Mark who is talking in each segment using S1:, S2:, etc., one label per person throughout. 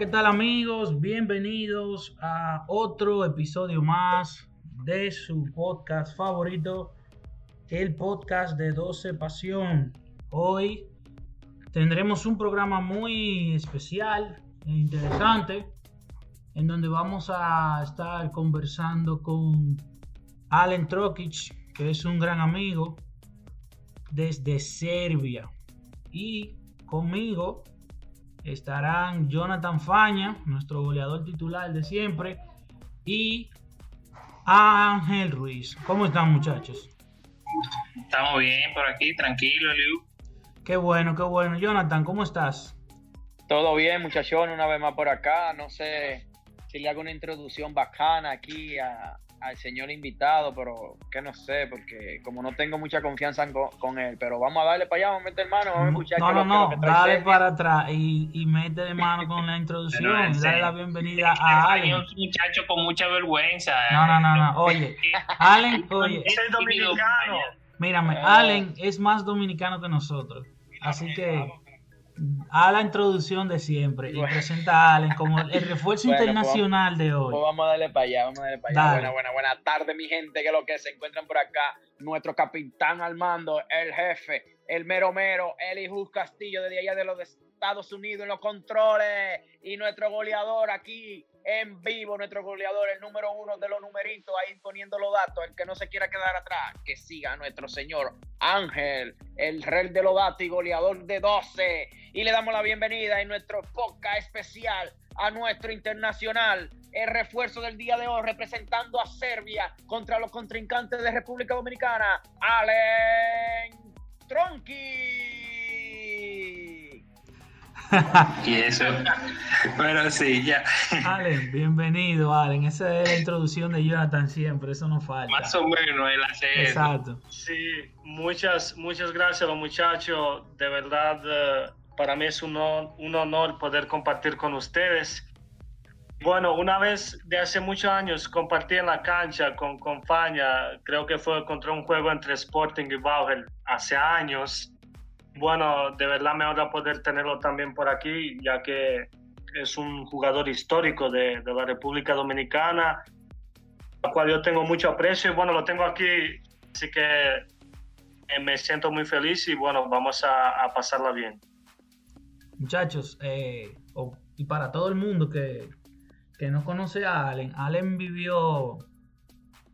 S1: ¿qué tal amigos? Bienvenidos a otro episodio más de su podcast favorito, el podcast de 12 Pasión. Hoy tendremos un programa muy especial e interesante en donde vamos a estar conversando con Alen Trokic, que es un gran amigo desde Serbia. Y conmigo estarán Jonathan Faña, nuestro goleador titular de siempre, y Ángel Ruiz. ¿Cómo están muchachos?
S2: Estamos bien por aquí, tranquilo, Liu.
S1: Qué bueno, qué bueno. Jonathan, ¿cómo estás?
S3: Todo bien, muchachos, una vez más por acá. No sé si le hago una introducción bacana aquí a, al señor invitado, pero que no sé, porque como no tengo mucha confianza con, él, pero vamos a darle para allá, vamos a meter mano, vamos a escuchar.
S1: No, no, no, dale para atrás y, y mete de mano con la introducción, dale la bienvenida a Allen.
S2: un muchacho con mucha vergüenza.
S1: No, no, no, no, oye, Allen, oye. Es el dominicano. Mírame, Allen es más dominicano que nosotros, así que a la introducción de siempre y presenta a Allen como el refuerzo pues internacional de hoy.
S3: Pues vamos a darle para allá, vamos a darle para allá. Buena, buena, buena tarde, mi gente, que lo que se encuentran por acá. Nuestro capitán al mando, el jefe, el mero mero, Elijus Castillo, desde allá de los Estados Unidos en los controles. Y nuestro goleador aquí, en vivo, nuestro goleador, el número uno de los numeritos, ahí poniendo los datos, el que no se quiera quedar atrás, que siga a nuestro señor Ángel, el rey de los datos y goleador de 12. Y le damos la bienvenida en nuestro podcast especial a nuestro internacional, el refuerzo del día de hoy, representando a Serbia contra los contrincantes de República Dominicana, Allen Tronqui.
S2: y eso. Bueno, sí, ya.
S1: Allen, bienvenido, Allen. Esa es la introducción de Jonathan siempre, eso no falta.
S2: Más o menos, él hace
S1: Exacto.
S4: Sí, muchas, muchas gracias los muchachos. De verdad, eh, para mí es un, un honor poder compartir con ustedes. Bueno, una vez de hace muchos años compartí en la cancha con, con Faña, creo que fue contra un juego entre Sporting y Bauer hace años bueno, de verdad me honra poder tenerlo también por aquí, ya que es un jugador histórico de, la República Dominicana, al cual yo tengo mucho aprecio y bueno, lo tengo aquí, así que eh, me siento muy feliz y bueno, vamos a, pasarla bien.
S1: Muchachos, eh, y para todo el mundo que, que no conoce a Allen, Allen vivió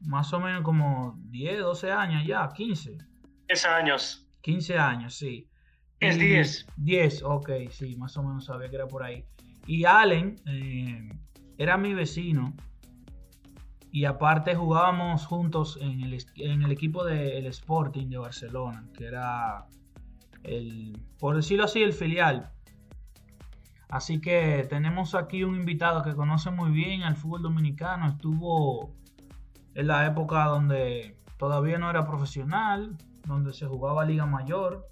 S1: más o menos como 10, 12 años ya, 15.
S4: 10 años.
S1: 15 años, sí.
S4: Es 10.
S1: 10, ok, sí, más o menos sabía que era por ahí. Y Allen eh, era mi vecino. Y aparte jugábamos juntos en el, en el equipo del Sporting de Barcelona, que era, el, por decirlo así, el filial. Así que tenemos aquí un invitado que conoce muy bien al fútbol dominicano. Estuvo en la época donde todavía no era profesional, donde se jugaba Liga Mayor.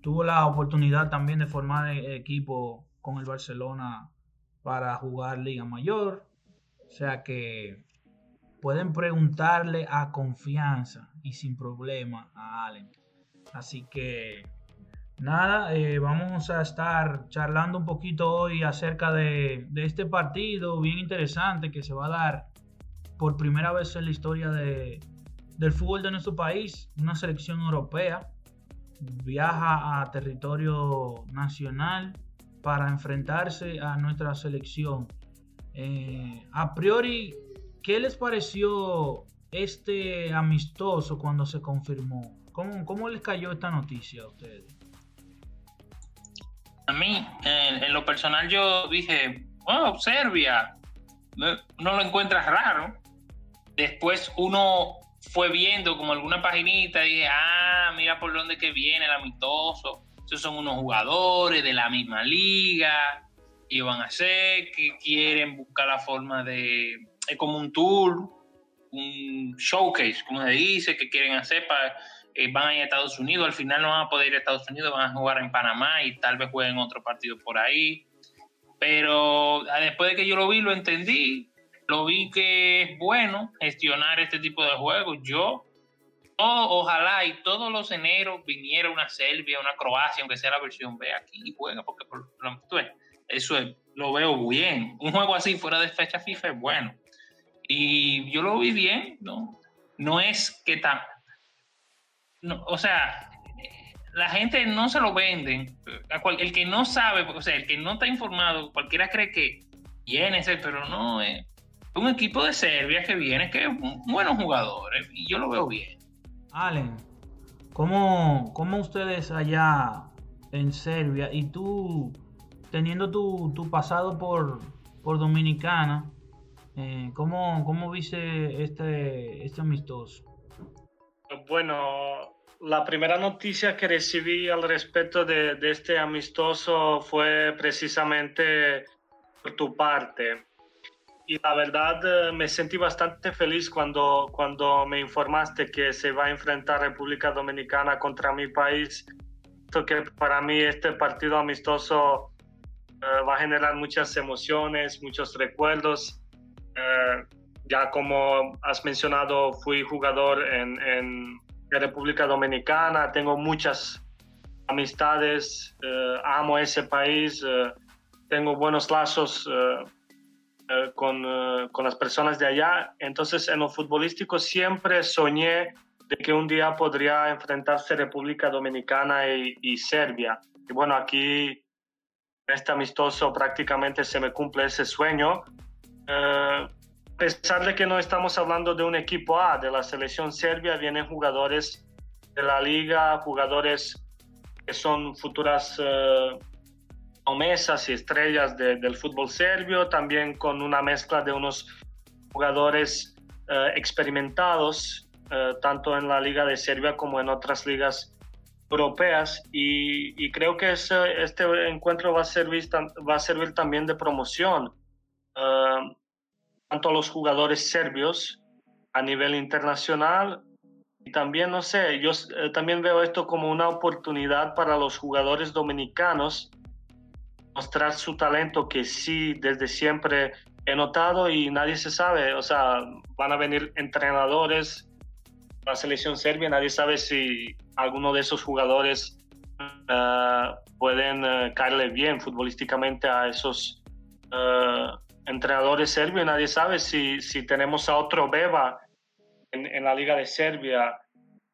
S1: Tuvo la oportunidad también de formar equipo con el Barcelona para jugar Liga Mayor. O sea que pueden preguntarle a confianza y sin problema a Allen. Así que nada, eh, vamos a estar charlando un poquito hoy acerca de, de, este partido bien interesante que se va a dar por primera vez en la historia de, del fútbol de nuestro país, una selección europea, viaja a territorio nacional para enfrentarse a nuestra selección. Eh, a priori, ¿qué les pareció este amistoso cuando se confirmó? ¿Cómo, cómo les cayó esta noticia a ustedes?
S2: A mí, en, lo personal, yo dije, oh, Serbia, no, no lo encuentras raro. Después uno fue viendo como alguna paginita y dije, ah, mira por dónde que viene el amistoso. Esos son unos jugadores de la misma liga y van a ser que quieren buscar la forma de, es como un tour, un showcase, como se dice, que quieren hacer para, eh, van a ir a Estados Unidos, al final no van a poder ir a Estados Unidos, van a jugar en Panamá y tal vez jueguen otro partido por ahí. Pero ah, después de que yo lo vi, lo entendí, lo vi que es bueno gestionar este tipo de juegos. Yo, ojalá y todos los eneros viniera una Serbia, una Croacia, aunque sea la versión B aquí y juega, porque eso lo veo bien. Un juego así fuera de fecha FIFA es bueno. Y yo lo vi bien, ¿no? No es que tan... No, o sea, la gente no se lo venden. el que no sabe, o sea, el que no está informado, cualquiera cree que viene ese, pero no, es un equipo de Serbia que viene, que es buenos jugadores, y yo lo veo bien.
S1: Allen, ¿cómo, cómo ustedes allá en Serbia y tú teniendo tu, tu pasado por, por Dominicana, eh, ¿cómo, ¿cómo, viste este, este amistoso?
S4: Bueno, la primera noticia que recibí al respecto de, de, este amistoso fue precisamente por tu parte. Y la verdad eh, me sentí bastante feliz cuando, cuando me informaste que se va a enfrentar República Dominicana contra mi país. Que para mí este partido amistoso eh, va a generar muchas emociones, muchos recuerdos. Eh, ya como has mencionado, fui jugador en, en República Dominicana, tengo muchas amistades, amo ese país tengo buenos lazos eh, eh, con, eh, con, las personas de allá. Entonces, en lo futbolístico siempre soñé de que un día podría enfrentarse República Dominicana y, Serbia. Y bueno, aquí en este amistoso prácticamente se me cumple ese sueño. a pesar de que no estamos hablando de un equipo A, de la selección serbia, vienen jugadores de la liga, jugadores que son futuras promesas y estrellas del fútbol serbio, también con una mezcla de unos jugadores eh, experimentados, eh, tanto en la Liga de Serbia como en otras ligas europeas. Y, creo que este encuentro va a servir, va a servir también de promoción, eh, tanto a los jugadores serbios a nivel internacional. Y también, no sé, yo también veo esto como una oportunidad para los jugadores dominicanos mostrar su talento que sí desde siempre he notado y nadie se sabe, o sea, van a venir entrenadores, la selección serbia, nadie sabe si alguno de esos jugadores eh, pueden eh, caerle bien futbolísticamente a esos eh, entrenadores serbios, nadie sabe si, si tenemos a otro Beba en, la Liga de Serbia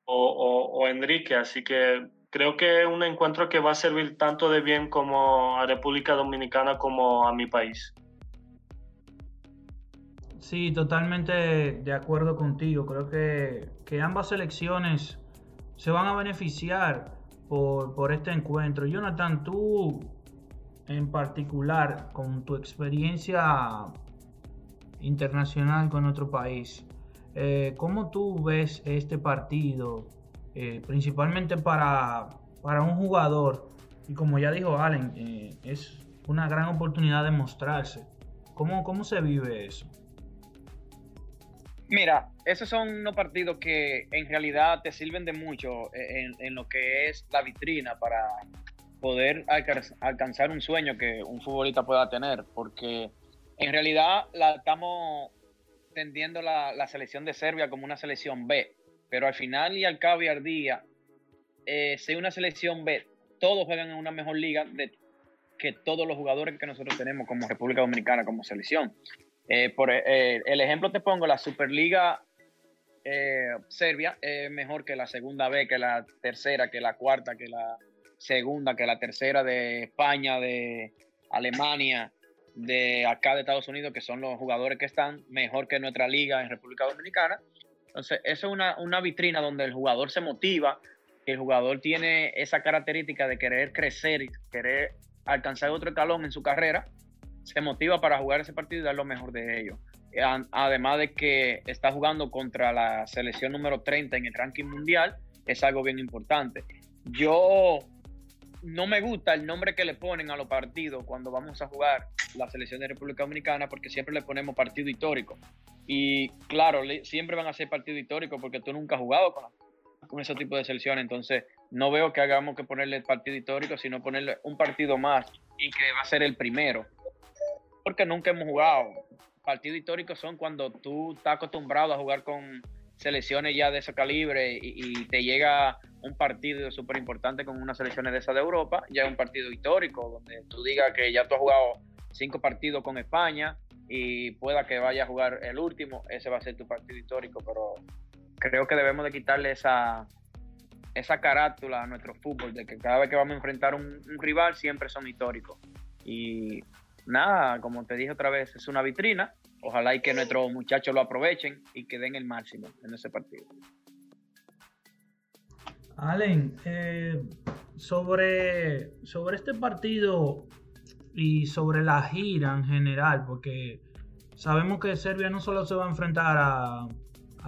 S4: o, o Enrique, así que creo que es un encuentro que va a servir tanto de bien como a República Dominicana como a mi país.
S1: Sí, totalmente de acuerdo contigo. Creo que, que ambas selecciones se van a beneficiar por, por, este encuentro. Jonathan, tú en particular, con tu experiencia internacional con otro país, eh, ¿cómo tú ves este partido? Eh, principalmente para, para, un jugador, y como ya dijo Allen, eh, es una gran oportunidad de mostrarse. ¿Cómo, ¿Cómo se vive eso?
S3: Mira, esos son unos partidos que en realidad te sirven de mucho en, en lo que es la vitrina para poder alcanzar un sueño que un futbolista pueda tener, porque en realidad la estamos tendiendo la, la, selección de Serbia como una selección B pero al final y al cabo y al día, eh, si una selección B, todos juegan en una mejor liga que todos los jugadores que nosotros tenemos como República Dominicana, como selección. Eh, por eh, el ejemplo te pongo, la Superliga Serbia es mejor que la segunda B, que la tercera, que la cuarta, que la segunda, que la tercera de España, de Alemania, de acá de Estados Unidos, que son los jugadores que están mejor que nuestra liga en República Dominicana. Entonces, eso es una, una vitrina donde el jugador se motiva, el jugador tiene esa característica de querer crecer y querer alcanzar otro escalón en su carrera, se motiva para jugar ese partido y dar lo mejor de ellos. Además de que está jugando contra la selección número 30 en el ranking mundial, es algo bien importante. Yo no me gusta el nombre que le ponen a los partidos cuando vamos a jugar la selección de República Dominicana porque siempre le ponemos partido histórico. Y claro, siempre van a ser partido histórico porque tú nunca has jugado con, con ese tipo de selecciones. Entonces, no veo que hagamos que ponerle partido histórico, sino ponerle un partido más y que va a ser el primero. Porque nunca hemos jugado. Partidos históricos son cuando tú estás acostumbrado a jugar con selecciones ya de ese calibre y, te llega un partido súper importante con unas selecciones de esa de Europa, ya es un partido histórico, donde tú digas que ya tú has jugado cinco partidos con España y pueda que vaya a jugar el último, ese va a ser tu partido histórico, pero creo que debemos de quitarle esa, esa carátula a nuestro fútbol, de que cada vez que vamos a enfrentar un, un rival siempre son históricos. Y nada, como te dije otra vez, es una vitrina Ojalá y que nuestros muchachos lo aprovechen y que den el máximo en ese partido.
S1: Allen, eh, sobre, sobre este partido y sobre la gira en general, porque sabemos que Serbia no solo se va a enfrentar a,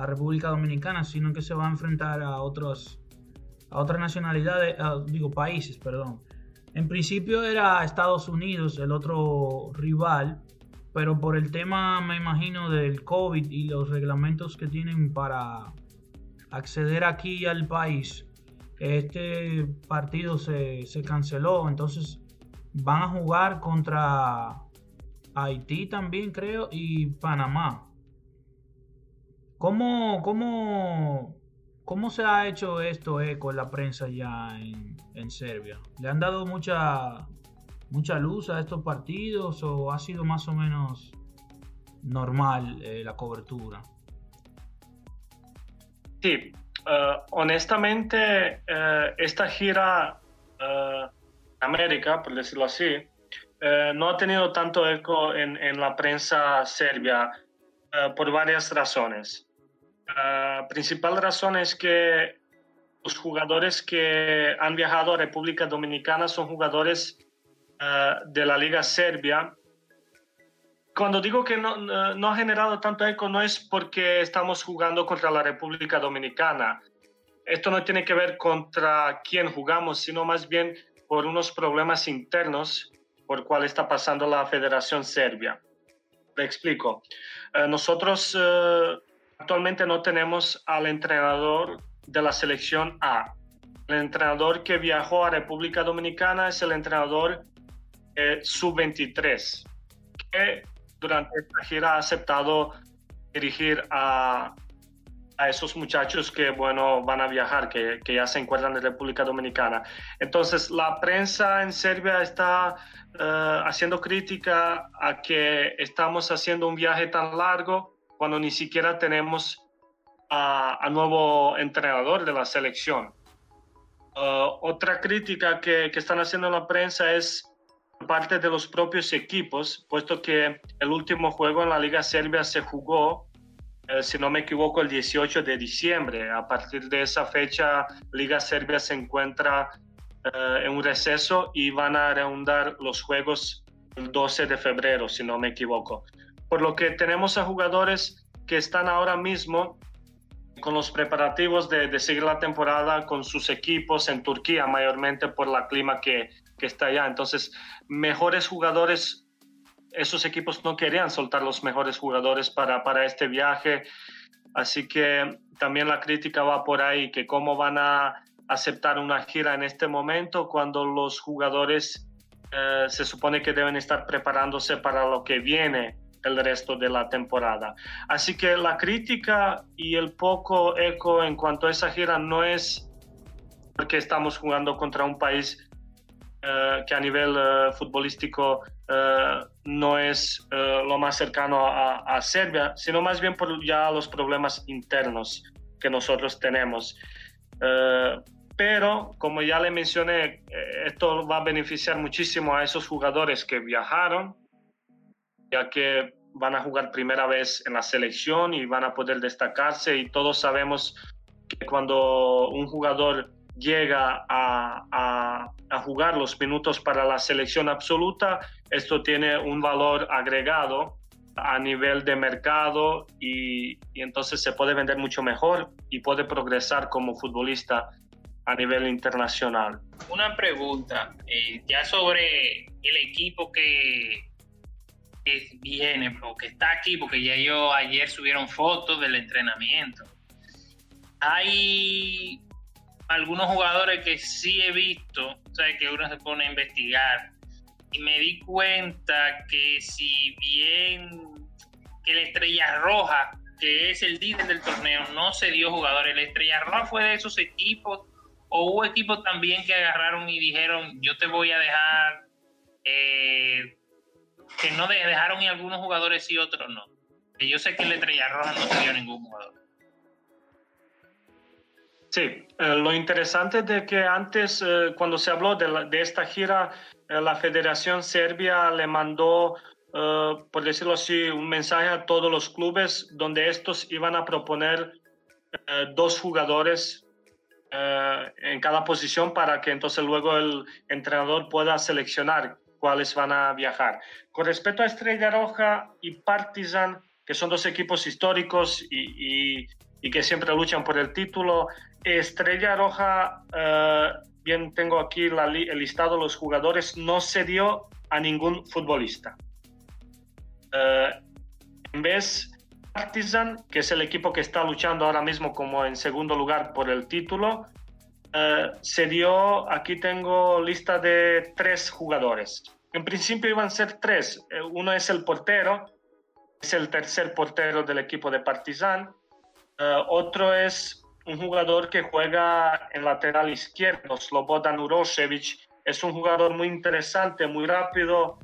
S1: República Dominicana, sino que se va a enfrentar a otros a otras nacionalidades, digo países, perdón. En principio era Estados Unidos el otro rival, pero por el tema, me imagino, del COVID y los reglamentos que tienen para acceder aquí al país, este partido se, canceló. Entonces van a jugar contra Haití también, creo, y Panamá. ¿Cómo, cómo, cómo se ha hecho esto eco en la prensa ya en, en Serbia? ¿Le han dado mucha mucha luz a estos partidos o ha sido más o menos normal eh, la cobertura?
S4: Sí, eh, honestamente eh, esta gira América, por decirlo así, no ha tenido tanto eco en, en la prensa serbia por varias razones. La principal razón es que los jugadores que han viajado a República Dominicana son jugadores eh, de la Liga Serbia. Cuando digo que no, no, ha generado tanto eco, no es porque estamos jugando contra la República Dominicana. Esto no tiene que ver contra quién jugamos, sino más bien por unos problemas internos por cuál está pasando la Federación Serbia. Le explico. Eh, nosotros eh, actualmente no tenemos al entrenador de la selección A. El entrenador que viajó a República Dominicana es el entrenador sub-23, que durante esta gira ha aceptado dirigir a, a, esos muchachos que, bueno, van a viajar, que, que, ya se encuentran en República Dominicana. Entonces, la prensa en Serbia está eh, haciendo crítica a que estamos haciendo un viaje tan largo cuando ni siquiera tenemos a, a nuevo entrenador de la selección. Eh, otra crítica que, que, están haciendo la prensa es parte de los propios equipos, puesto que el último juego en la Liga Serbia se jugó, eh, si no me equivoco, el 18 de diciembre. A partir de esa fecha, Liga Serbia se encuentra eh, en un receso y van a reanudar los juegos el 12 de febrero, si no me equivoco. Por lo que tenemos a jugadores que están ahora mismo con los preparativos de, de, seguir la temporada con sus equipos en Turquía, mayormente por la clima que, que está allá. Entonces, mejores jugadores, esos equipos no querían soltar los mejores jugadores para, para este viaje. Así que también la crítica va por ahí, que cómo van a aceptar una gira en este momento cuando los jugadores eh, se supone que deben estar preparándose para lo que viene el resto de la temporada. Así que la crítica y el poco eco en cuanto a esa gira no es porque estamos jugando contra un país eh, que a nivel eh, futbolístico eh, no es lo más cercano a, Serbia, sino más bien por ya los problemas internos que nosotros tenemos. pero, como ya le mencioné, esto va a beneficiar muchísimo a esos jugadores que viajaron, ya que van a jugar primera vez en la selección y van a poder destacarse y todos sabemos que cuando un jugador llega a, jugar los minutos para la selección absoluta, esto tiene un valor agregado a nivel de mercado y, entonces se puede vender mucho mejor y puede progresar como futbolista a nivel internacional.
S2: Una pregunta, eh, ya sobre el equipo que, que viene, o que está aquí, porque ya yo ayer subieron fotos del entrenamiento. Hay algunos jugadores que sí he visto, o sea, que uno se pone a investigar, y me di cuenta que si bien que la estrella roja que es el líder del torneo, no se dio jugadores. La Estrella Roja fue de esos equipos, o hubo equipos también que agarraron y dijeron, yo te voy a dejar, eh, que no dejaron y algunos jugadores y otros no. Yo sé que la Estrella Roja no se dio ningún jugador.
S4: Sí, eh, lo interesante de que antes, eh, cuando se habló de, esta gira, la Federación Serbia le mandó eh, por decirlo así, un mensaje a todos los clubes donde estos iban a proponer eh, dos jugadores eh, en cada posición para que entonces luego el entrenador pueda seleccionar cuáles van a viajar. Con respecto a Estrella Roja y Partizan, que son dos equipos históricos y, y, que siempre luchan por el título, Estrella Roja, bien tengo aquí el listado de los jugadores, no se dio a ningún futbolista. Eh, en vez Partizan, que es el equipo que está luchando ahora mismo como en segundo lugar por el título, eh, se dio, aquí tengo lista de tres jugadores. En principio iban a ser tres. Eh, uno es el portero, es el tercer portero del equipo de Partizan. otro es un jugador que juega en lateral izquierdo, Slobodan Urošević. Es un jugador muy interesante, muy rápido,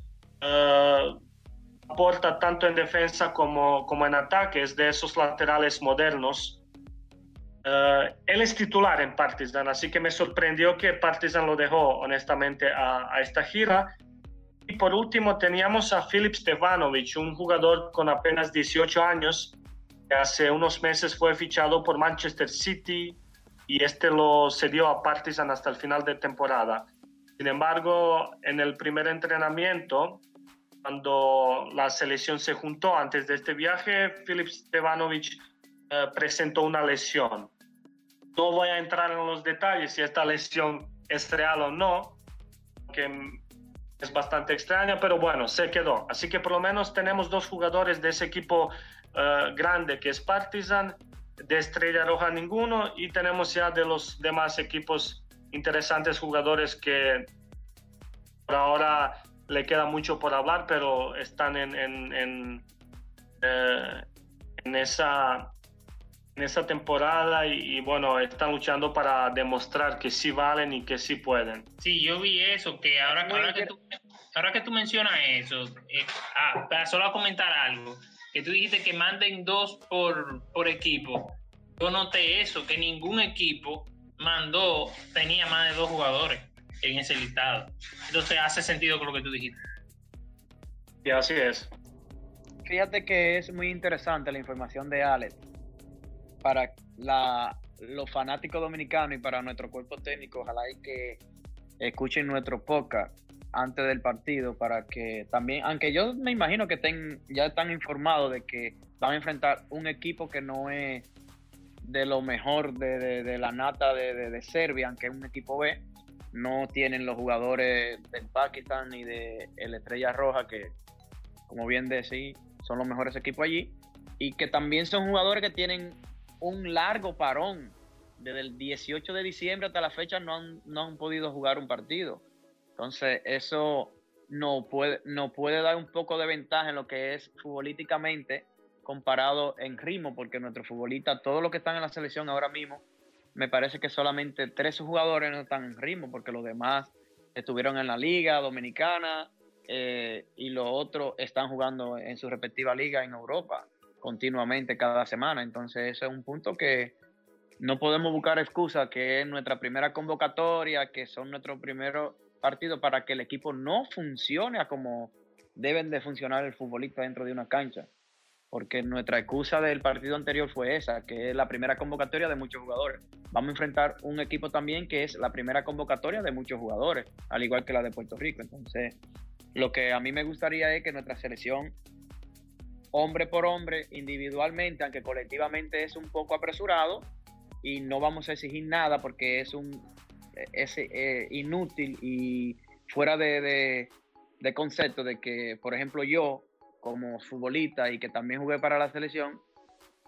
S4: aporta tanto en defensa como, como en ataque, de esos laterales modernos. Eh, él es titular en Partizan, así que me sorprendió que Partizan lo dejó honestamente a, a esta gira. Y por último teníamos a Filip Stevanovic, un jugador con apenas 18 años, hace unos meses fue fichado por Manchester City y este lo cedió a Partizan hasta el final de temporada. Sin embargo, en el primer entrenamiento, cuando la selección se juntó antes de este viaje, Filip Stevanovic eh, presentó una lesión. No voy a entrar en los detalles si esta lesión es real o no, que es bastante extraña, pero bueno, se quedó. Así que por lo menos tenemos dos jugadores de ese equipo eh, grande que es Partizan, de Estrella Roja ninguno, y tenemos ya de los demás equipos interesantes jugadores que por ahora le queda mucho por hablar, pero están en, en, en, eh, esa, en esa temporada y, bueno, están luchando para demostrar que sí valen y que sí pueden.
S2: Sí, yo vi eso, que ahora, ahora, que, tú, ahora que tú mencionas eso, eh, ah, solo comentar algo, que tú dijiste que manden dos por, por equipo. Yo noté eso, que ningún equipo mandó, tenía más de dos jugadores en ese listado. Entonces hace sentido con lo que tú dijiste.
S4: Y así es.
S3: Fíjate que es muy interesante la información de Alex para la, los fanáticos dominicanos y para nuestro cuerpo técnico. Ojalá y que escuchen nuestro podcast antes del partido para que también, aunque yo me imagino que estén, ya están informados de que van a enfrentar un equipo que no es de lo mejor de, de, la nata de, de, Serbia, aunque es un equipo B, no tienen los jugadores del Pakistán ni de el Estrella Roja, que como bien decís, son los mejores equipos allí, y que también son jugadores que tienen un largo parón. Desde el 18 de diciembre hasta la fecha no han, no han podido jugar un partido. Entonces, eso no puede, no puede dar un poco de ventaja en lo que es futbolísticamente comparado en ritmo, porque nuestros futbolistas, todos los que están en la selección ahora mismo, me parece que solamente tres jugadores no están en ritmo, porque los demás estuvieron en la liga dominicana eh, y los otros están jugando en su respectiva liga en Europa continuamente cada semana. Entonces, ese es un punto que no podemos buscar excusas, que es nuestra primera convocatoria, que son nuestros primeros partidos para que el equipo no funcione como deben de funcionar el futbolista dentro de una cancha porque nuestra excusa del partido anterior fue esa, que es la primera convocatoria de muchos jugadores. Vamos a enfrentar un equipo también que es la primera convocatoria de muchos jugadores, al igual que la de Puerto Rico. Entonces, lo que a mí me gustaría es que nuestra selección, hombre por hombre, individualmente, aunque colectivamente es un poco apresurado, y no vamos a exigir nada porque es un es, eh, inútil y fuera de, de concepto de que, por ejemplo, yo como futbolista y que también jugué para la selección,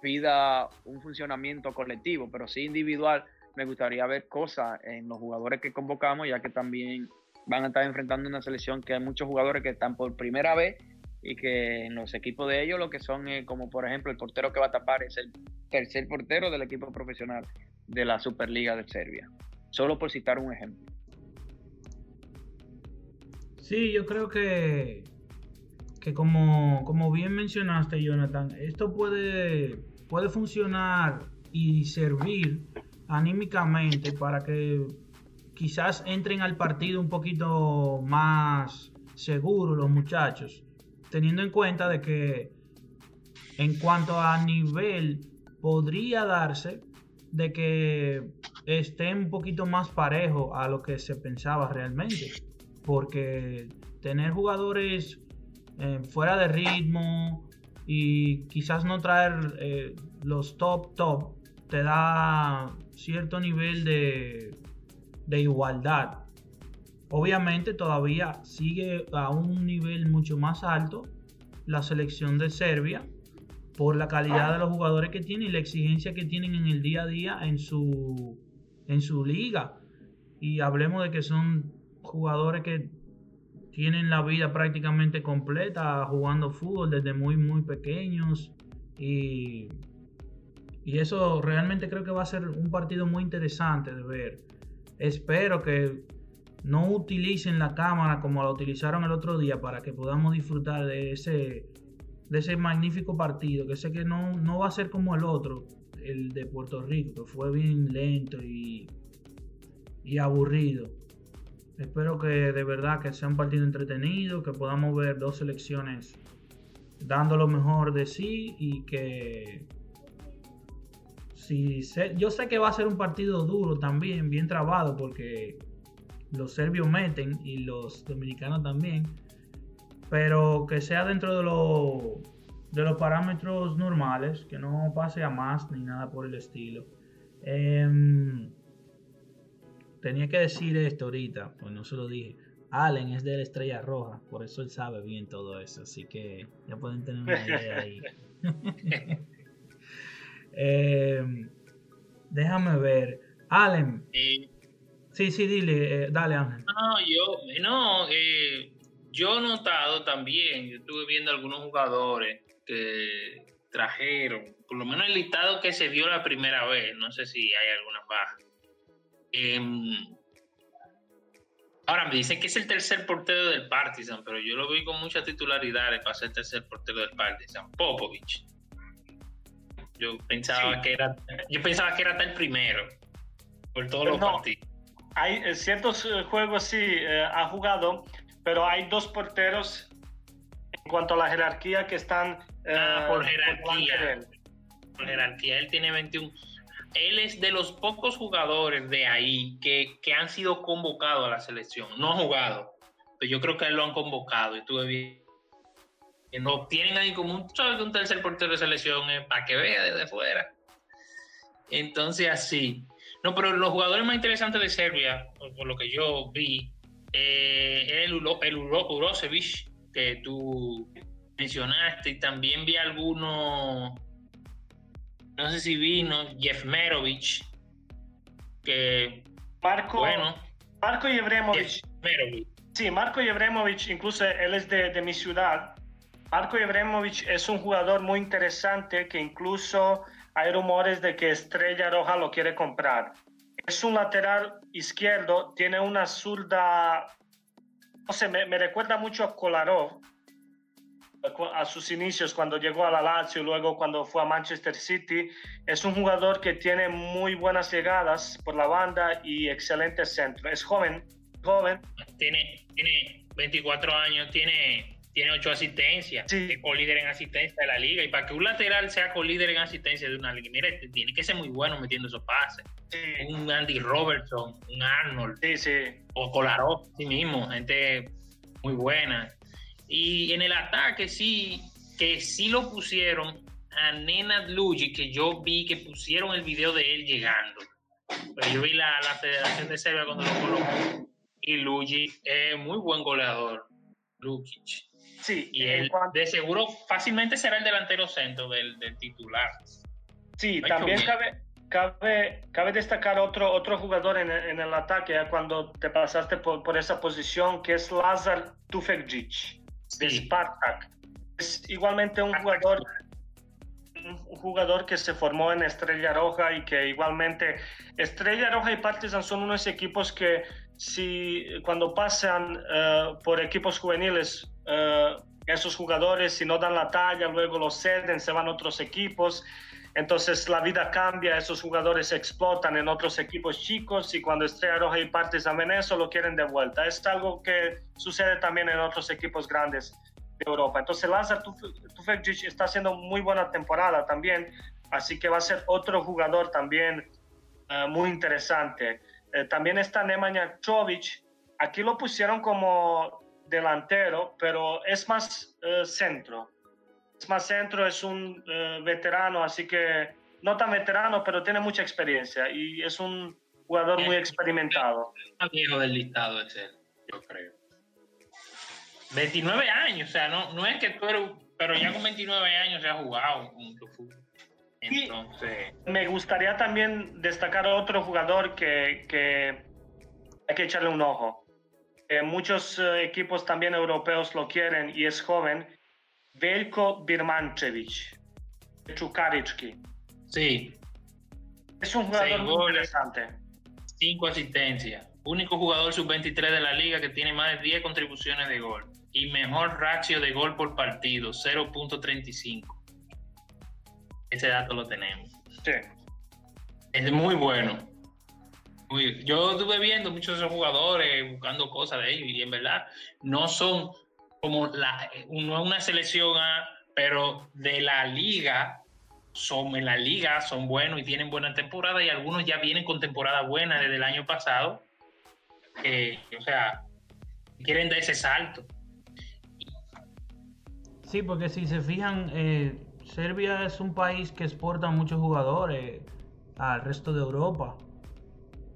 S3: pida un funcionamiento colectivo, pero sí individual. Me gustaría ver cosas en los jugadores que convocamos, ya que también van a estar enfrentando una selección que hay muchos jugadores que están por primera vez y que en los equipos de ellos lo que son, como por ejemplo el portero que va a tapar es el tercer portero del equipo profesional de la Superliga de Serbia. Solo por citar un ejemplo.
S1: Sí, yo creo que, que como, como bien mencionaste, Jonathan, esto puede, puede funcionar y servir anímicamente para que quizás entren al partido un poquito más seguros los muchachos, teniendo en cuenta de que en cuanto a nivel podría darse de que esté un poquito más parejo a lo que se pensaba realmente, porque tener jugadores eh, fuera de ritmo y quizás no traer eh, los top top te da cierto nivel de, de igualdad. Obviamente todavía sigue a un nivel mucho más alto la selección de Serbia por la calidad de los jugadores que tiene y la exigencia que tienen en el día a día en su, en su liga. Y hablemos de que son jugadores que tienen la vida prácticamente completa jugando fútbol desde muy muy pequeños y y eso realmente creo que va a ser un partido muy interesante de ver. Espero que no utilicen la cámara como la utilizaron el otro día para que podamos disfrutar de ese, de ese magnífico partido. Que sé que no, no va a ser como el otro, el de Puerto Rico, que fue bien lento y, y aburrido. Espero que de verdad que sea un partido entretenido, que podamos ver dos selecciones dando lo mejor de sí y que yo sé que va a ser un partido duro también, bien trabado, porque los serbios meten y los dominicanos también, pero que sea dentro de, de los parámetros normales, que no pase a más ni nada por el estilo. Em, tenía que decir esto ahorita, pues no se lo dije. Allen es de la Estrella Roja, por eso él sabe bien todo eso, así que ya pueden tener una idea ahí. Eh, déjame ver. Allen. sí, sí, dile, eh, dale, Ángel.
S2: No, yo, no, eh, yo he notado también, yo estuve viendo algunos jugadores que trajeron, por lo menos el listado que se vio la primera vez, no sé si hay algunas bajas. Em, ahora me dicen que es el tercer portero del Partizan, pero yo lo vi con mucha titularidad para ser el tercer portero del Partizan, Popovich. Yo pensaba que era, yo pensaba que era hasta el primero por todos los partidos.
S4: Hay eh, ciertos eh, juegos sí eh, ha jugado, pero hay dos porteros en cuanto a la jerarquía que están
S2: ah, por jerarquía. Por, jerarquía, él tiene 21. Él es de los pocos jugadores de ahí que, que han sido convocados a la selección. No ha jugado, pero yo creo que él lo han convocado. Estuve bien que no tienen ahí como un, ¿sabes? un tercer portero de selección eh, para que vea desde fuera. Entonces, así. No, pero los jugadores más interesantes de Serbia, por, lo que yo vi, eh, el, el Urosevic, que tú mencionaste, y también vi algunos, no sé si vino, Jefmerovic, que.
S4: Marco, bueno, Marco Jefmerovic. Sí, Marco Jefmerovic, incluso él es de, de mi ciudad Marco Ibrahimovic es un jugador muy interesante que incluso hay rumores de que Estrella Roja lo quiere comprar. Es un lateral izquierdo, tiene una zurda, no sé, me, recuerda mucho a Kolarov, a sus inicios cuando llegó a la Lazio, luego cuando fue a Manchester City. Es un jugador que tiene muy buenas llegadas por la banda y excelente centro. Es joven, joven.
S2: Tiene, tiene 24 años, tiene tiene ocho asistencias, es co-líder en asistencia de la liga. Y para que un lateral sea co-líder en asistencia de una liga, mire, tiene que ser muy bueno metiendo esos pases. Un Andy Robertson, un Arnold, o Kolarov, sí mismo, gente muy buena. Y en el ataque sí, que sí lo pusieron a Nenad Luigi, que yo vi que pusieron el video de él llegando. Pues yo vi la, la Federación de Serbia cuando lo colocó. Y Luigi es muy buen goleador. Lukic.
S4: Sí,
S2: y él de seguro fácilmente será el delantero centro del, titular.
S4: Sí, también cabe, cabe, cabe, destacar otro, otro jugador en, en el ataque cuando te pasaste por, por, esa posición, que es Lazar Tufekjic, de Spartak. es igualmente un jugador un jugador que se formó en Estrella Roja y que igualmente Estrella Roja y Partizan son unos equipos que si cuando pasan eh, por equipos juveniles eh, esos jugadores si no dan la talla luego los ceden se van a otros equipos entonces la vida cambia esos jugadores explotan en otros equipos chicos y cuando Estrella Roja y Partizan ven eso lo quieren de vuelta es algo que sucede también en otros equipos grandes de Europa. Entonces Lazar Tufekcic está haciendo muy buena temporada también, así que va a ser otro jugador también eh, muy interesante. Eh, también está Nemanja Chovic, aquí lo pusieron como delantero, pero es más eh, centro. Es más centro, es un veterano, así que no tan veterano, pero tiene mucha experiencia y es un jugador muy experimentado.
S2: El viejo del listado es él, yo creo. 29 años, o sea, no, no es que tú eres, pero ya con 29 años se ha jugado mucho fútbol.
S4: Entonces. me gustaría también destacar otro jugador que, que hay que echarle un ojo. muchos eh, equipos también europeos lo quieren y es joven. Veljko Birmancevic, Chukaricki.
S2: Sí.
S4: Es un jugador muy interesante.
S2: Cinco asistencias. Único jugador sub-23 de la liga que tiene más de 10 contribuciones de gol y mejor ratio de gol por partido, 0.35. Ese dato lo tenemos.
S4: Sí.
S2: Es muy bueno. yo estuve viendo muchos de esos jugadores, buscando cosas de ellos, y en verdad no son como la, una selección A, pero de la liga, son en la liga, son buenos y tienen buena temporada, y algunos ya vienen con temporada buena desde el año pasado. o sea, quieren dar ese salto.
S1: Sí, porque si se fijan, eh, Serbia es un país que exporta muchos jugadores al resto de Europa.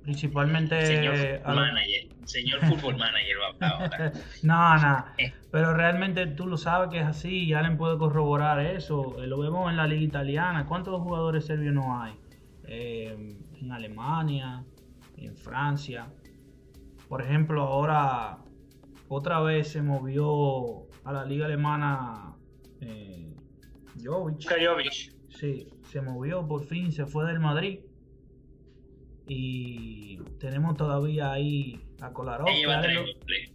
S1: Principalmente.
S2: Señor manager, señor fútbol manager va
S1: no, no. Eh. Pero realmente tú lo sabes que es así y Allen puede corroborar eso. Eh, lo vemos en la liga italiana. ¿Cuántos jugadores serbios no hay? en Alemania, en Francia. Por ejemplo, ahora otra vez se movió a la liga alemana eh, Jovic. Sí, se movió por fin, se fue del Madrid. Y tenemos todavía ahí a Kolarov.
S2: Ya lleva, tres,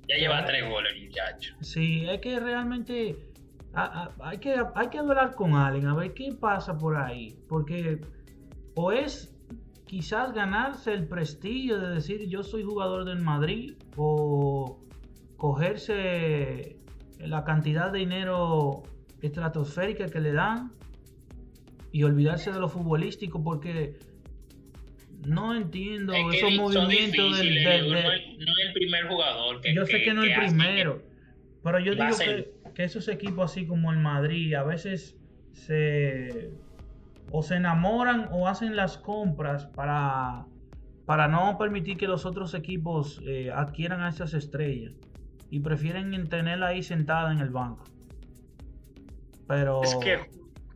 S2: ya lleva tres goles, muchacho.
S1: Sí, es que realmente hay, que, hay que hablar con alguien, a ver qué pasa por ahí. Porque o es quizás ganarse el prestigio de decir yo soy jugador del Madrid o cogerse la cantidad de dinero estratosférica que le dan y olvidarse de lo futbolístico porque no entiendo esos movimientos del,
S2: no, es, el primer jugador
S1: que, yo sé que, no es el primero pero yo digo que, que, esos equipos así como el Madrid a veces se o se enamoran o hacen las compras para para no permitir que los otros equipos eh, adquieran a esas estrellas y prefieren tenerla ahí sentada en el banco. Pero...
S4: Es que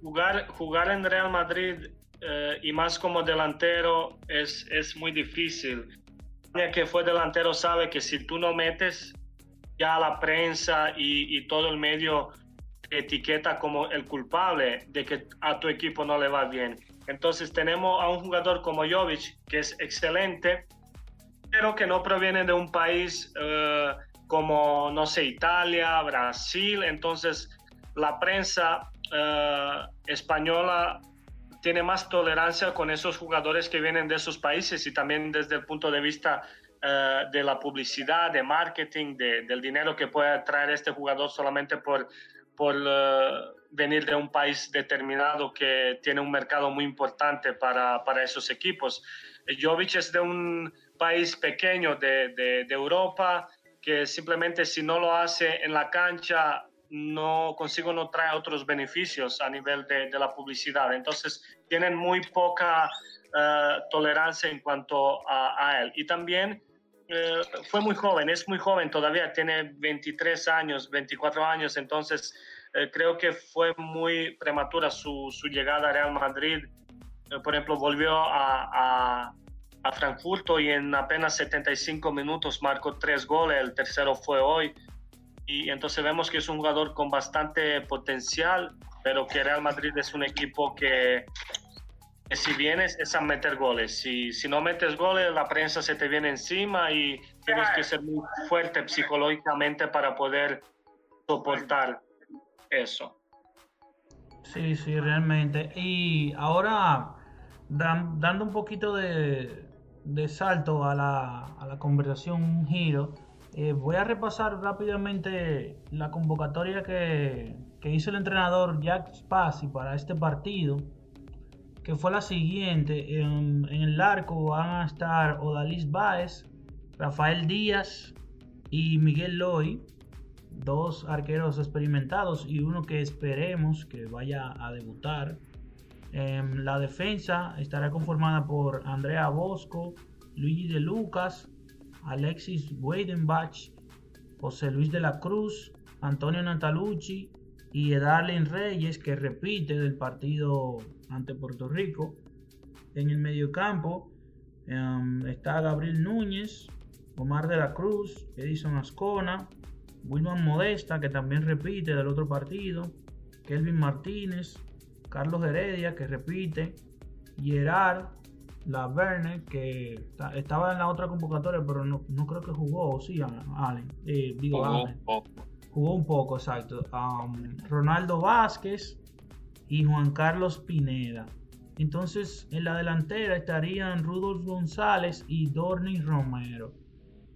S4: jugar, jugar en Real Madrid eh, y más como delantero es, es muy difícil. El que fue delantero sabe que si tú no metes, ya la prensa y, y todo el medio te etiqueta como el culpable de que a tu equipo no le va bien. Entonces tenemos a un jugador como Jovic, que es excelente, pero que no proviene de un país uh, como, no sé, Italia, Brasil. Entonces, la prensa eh, española tiene más tolerancia con esos jugadores que vienen de esos países y también desde el punto de vista eh, de la publicidad, de marketing, del dinero que puede traer este jugador solamente por, por eh, venir de un país determinado que tiene un mercado muy importante para, para esos equipos. Jovic es de un país pequeño de, de, de Europa, que simplemente si no lo hace en la cancha no consigo no trae otros beneficios a nivel de, la publicidad. Entonces tienen muy poca eh, tolerancia en cuanto a, él. Y también eh, fue muy joven, es muy joven todavía, tiene 23 años, 24 años, entonces eh, creo que fue muy prematura su, llegada a Real Madrid. por ejemplo, volvió a, a Frankfurt y en apenas 75 minutos marcó tres goles, el tercero fue hoy. Y entonces vemos que es un jugador con bastante potencial, pero que Real Madrid es un equipo que, si vienes es a meter goles. Si, si no metes goles, la prensa se te viene encima y tienes que ser muy fuerte psicológicamente para poder soportar eso.
S1: Sí, sí, realmente. Y ahora, dando un poquito de, salto a la, a la conversación, un giro, eh, voy a repasar rápidamente la convocatoria que, hizo el entrenador Jack Spassi para este partido, que fue la siguiente. En, el arco van a estar Odalis Baez, Rafael Díaz y Miguel Loy, dos arqueros experimentados y uno que esperemos que vaya a debutar. la defensa estará conformada por Andrea Bosco, Luigi de Lucas, Alexis Weidenbach, José Luis de la Cruz, Antonio Natalucci y Edalin Reyes, que repite del partido ante Puerto Rico. En el mediocampo um, está Gabriel Núñez, Omar de la Cruz, Edison Ascona, Wilman Modesta, que también repite del otro partido, Kelvin Martínez, Carlos Heredia, que repite, Gerard, la Verne, que estaba en la otra convocatoria, pero no, creo que jugó, sí, Allen. Eh, digo, jugó un poco. Jugó un poco, exacto. Um, Ronaldo Vázquez y Juan Carlos Pineda. Entonces, en la delantera estarían Rudolf González y Dorni Romero.